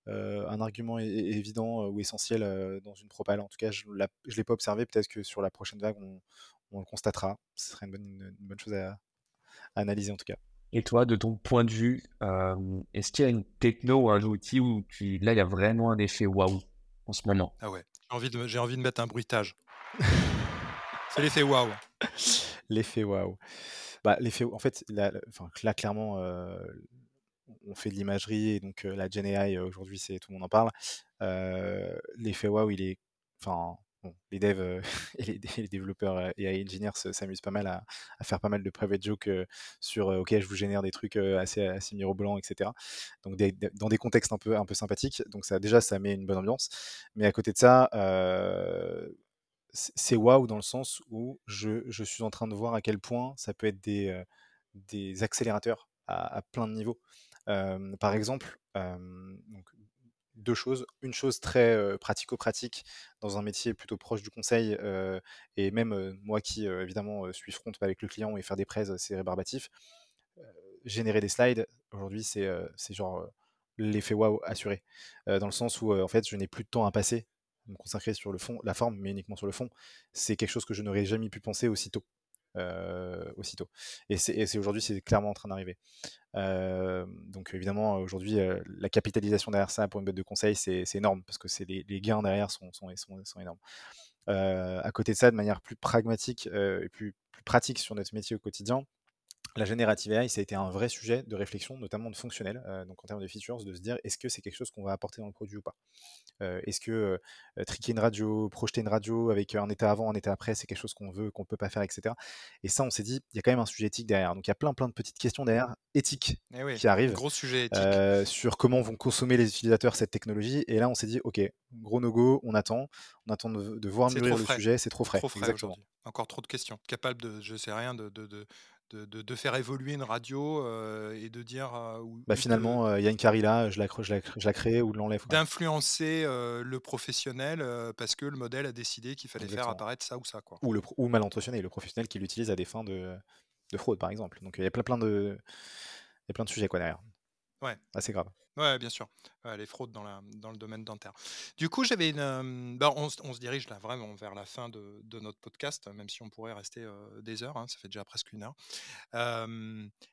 euh, un argument évident euh, ou essentiel euh, dans une propale. En tout cas, je ne l'ai pas observé. Peut-être que sur la prochaine vague, on, on le constatera. Ce serait une bonne, une bonne chose à, à analyser en tout cas. Et toi, de ton point de vue, euh, est-ce qu'il y a une techno ou un outil où tu, là, il y a vraiment un effet waouh en ce moment? Ah ouais, j'ai envie, de, j'ai envie de mettre un bruitage. *laughs* C'est l'effet waouh. L'effet waouh. Bah, l'effet, en fait, là, enfin, là clairement, euh, on fait de l'imagerie et donc la Gen AI aujourd'hui, c'est tout le monde en parle. L'effet waouh, il est, enfin, les devs *laughs* et les, les développeurs euh, AI engineers se- s'amusent pas mal à, faire pas mal de private jokes sur ok, je vous génère des trucs assez, assez mirobolants, etc. Donc dans des contextes un peu, un peu sympathiques. Donc ça, déjà, ça met une bonne ambiance. Mais à côté de ça, c'est waouh dans le sens où je, je suis en train de voir à quel point ça peut être des, des accélérateurs à, à plein de niveaux. Par exemple, deux choses. Une chose très pratico-pratique dans un métier plutôt proche du conseil, et même moi qui, évidemment, suis front avec le client et faire des prêts, c'est rébarbatif. Générer des slides, aujourd'hui, c'est genre l'effet waouh assuré. dans le sens où, en fait, je n'ai plus de temps à passer, me consacrer sur le fond, la forme, mais uniquement sur le fond. C'est quelque chose que je n'aurais jamais pu penser aussitôt. Aussitôt. Et c'est aujourd'hui, c'est clairement en train d'arriver. donc évidemment, aujourd'hui, la capitalisation derrière ça pour une boîte de conseil, c'est énorme parce que les, les, gains derrière sont, sont, sont, énormes. à côté de ça, de manière plus pragmatique et plus pratique sur notre métier au quotidien, la générative AI, ça a été un vrai sujet de réflexion, notamment de fonctionnel, euh, donc en termes de features, de se dire est-ce que c'est quelque chose qu'on va apporter dans le produit ou pas? Euh, Est-ce que euh, triquer une radio, projeter une radio avec un état avant, un état après, c'est quelque chose qu'on veut, qu'on peut pas faire, etc. Et ça, on s'est dit, il y a quand même un sujet éthique derrière. Donc il y a plein, plein de petites questions derrière éthiques eh qui arrivent. Gros sujet éthique. sur comment vont consommer les utilisateurs cette technologie. Et là, on s'est dit, ok, gros no go, on attend, on attend de, voir mûrir le sujet, c'est trop frais. Trop frais Encore trop de questions. Capable de, je sais rien, de, de de, de, faire évoluer une radio euh, et de dire. Euh, bah finalement, il y a une carilla, je la, je la, je la crée ou de l'enlève. D'influencer euh, le professionnel parce que le modèle a décidé qu'il fallait faire apparaître ça ou ça. Quoi. Ou, le, ou mal intentionné, le professionnel qui l'utilise à des fins de, de fraude, par exemple. Donc il y a plein, plein, de, y a plein de sujets quoi, derrière. Ouais. Assez grave. Ouais, bien sûr. les fraudes dans, la, dans le domaine dentaire. Du coup, j'avais une. Bah, on, se dirige là vraiment vers la fin de, de notre podcast, même si on pourrait rester des heures. Hein, ça fait déjà presque une heure.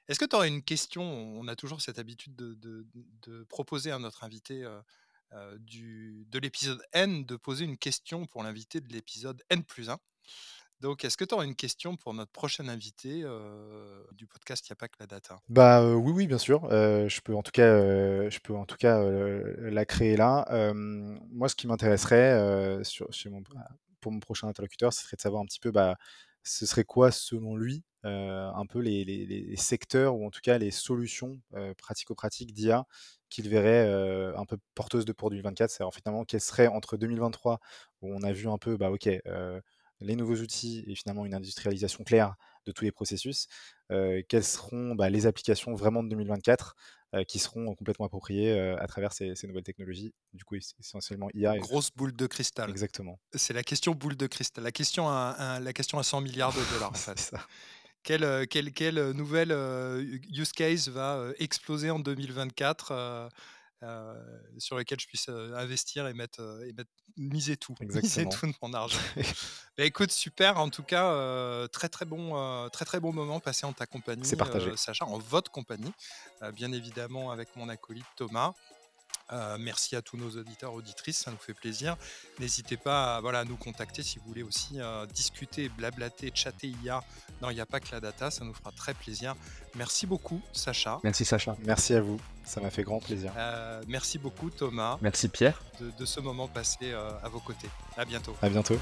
Est-ce que tu aurais une question? On a toujours cette habitude de, de, de proposer à notre invité du, de l'épisode N de poser une question pour l'invité de l'épisode N plus 1. Donc, est-ce que tu auras une question pour notre prochain invité du podcast Il n'y a pas que la data Bah oui, oui, bien sûr. je peux en tout cas, je peux en tout cas la créer là. moi, ce qui m'intéresserait pour mon prochain interlocuteur, ce serait de savoir un petit peu, bah, ce serait quoi selon lui, un peu les, secteurs ou en tout cas les solutions pratico-pratiques d'IA qu'il verrait un peu porteuses de pour 2024. C'est-à-dire finalement, quelles seraient entre 2023 où on a vu un peu, bah ok les nouveaux outils et finalement une industrialisation claire de tous les processus, quelles seront bah, les applications vraiment de 2024 qui seront complètement appropriées à travers ces, nouvelles technologies. Du coup, essentiellement IA. Grosse boule de cristal. Exactement. C'est la question boule de cristal. La question à, la question à 100 milliards de dollars. *laughs* Quelle, quelle, quelle, nouvelle use case va exploser en 2024 euh, sur lesquels je puisse euh, investir et mettre, euh, et mettre miser tout, *laughs* miser tout de mon argent. *laughs* bah, écoute, super. En tout cas, très très bon, très très bon moment passé en ta compagnie, Sacha, en votre compagnie, bien évidemment avec mon acolyte Thomas. Euh, merci à tous nos auditeurs, auditrices, ça nous fait plaisir. N'hésitez pas à, voilà, à nous contacter si vous voulez aussi euh, discuter, blablater, chatter IA. Non, il n'y a pas que la data, ça nous fera très plaisir. Merci beaucoup, Sacha. Merci, Sacha. Merci à vous, ça m'a fait grand plaisir. Euh, merci beaucoup, Thomas. Merci, Pierre. De, de ce moment passé à vos côtés. À bientôt. À bientôt.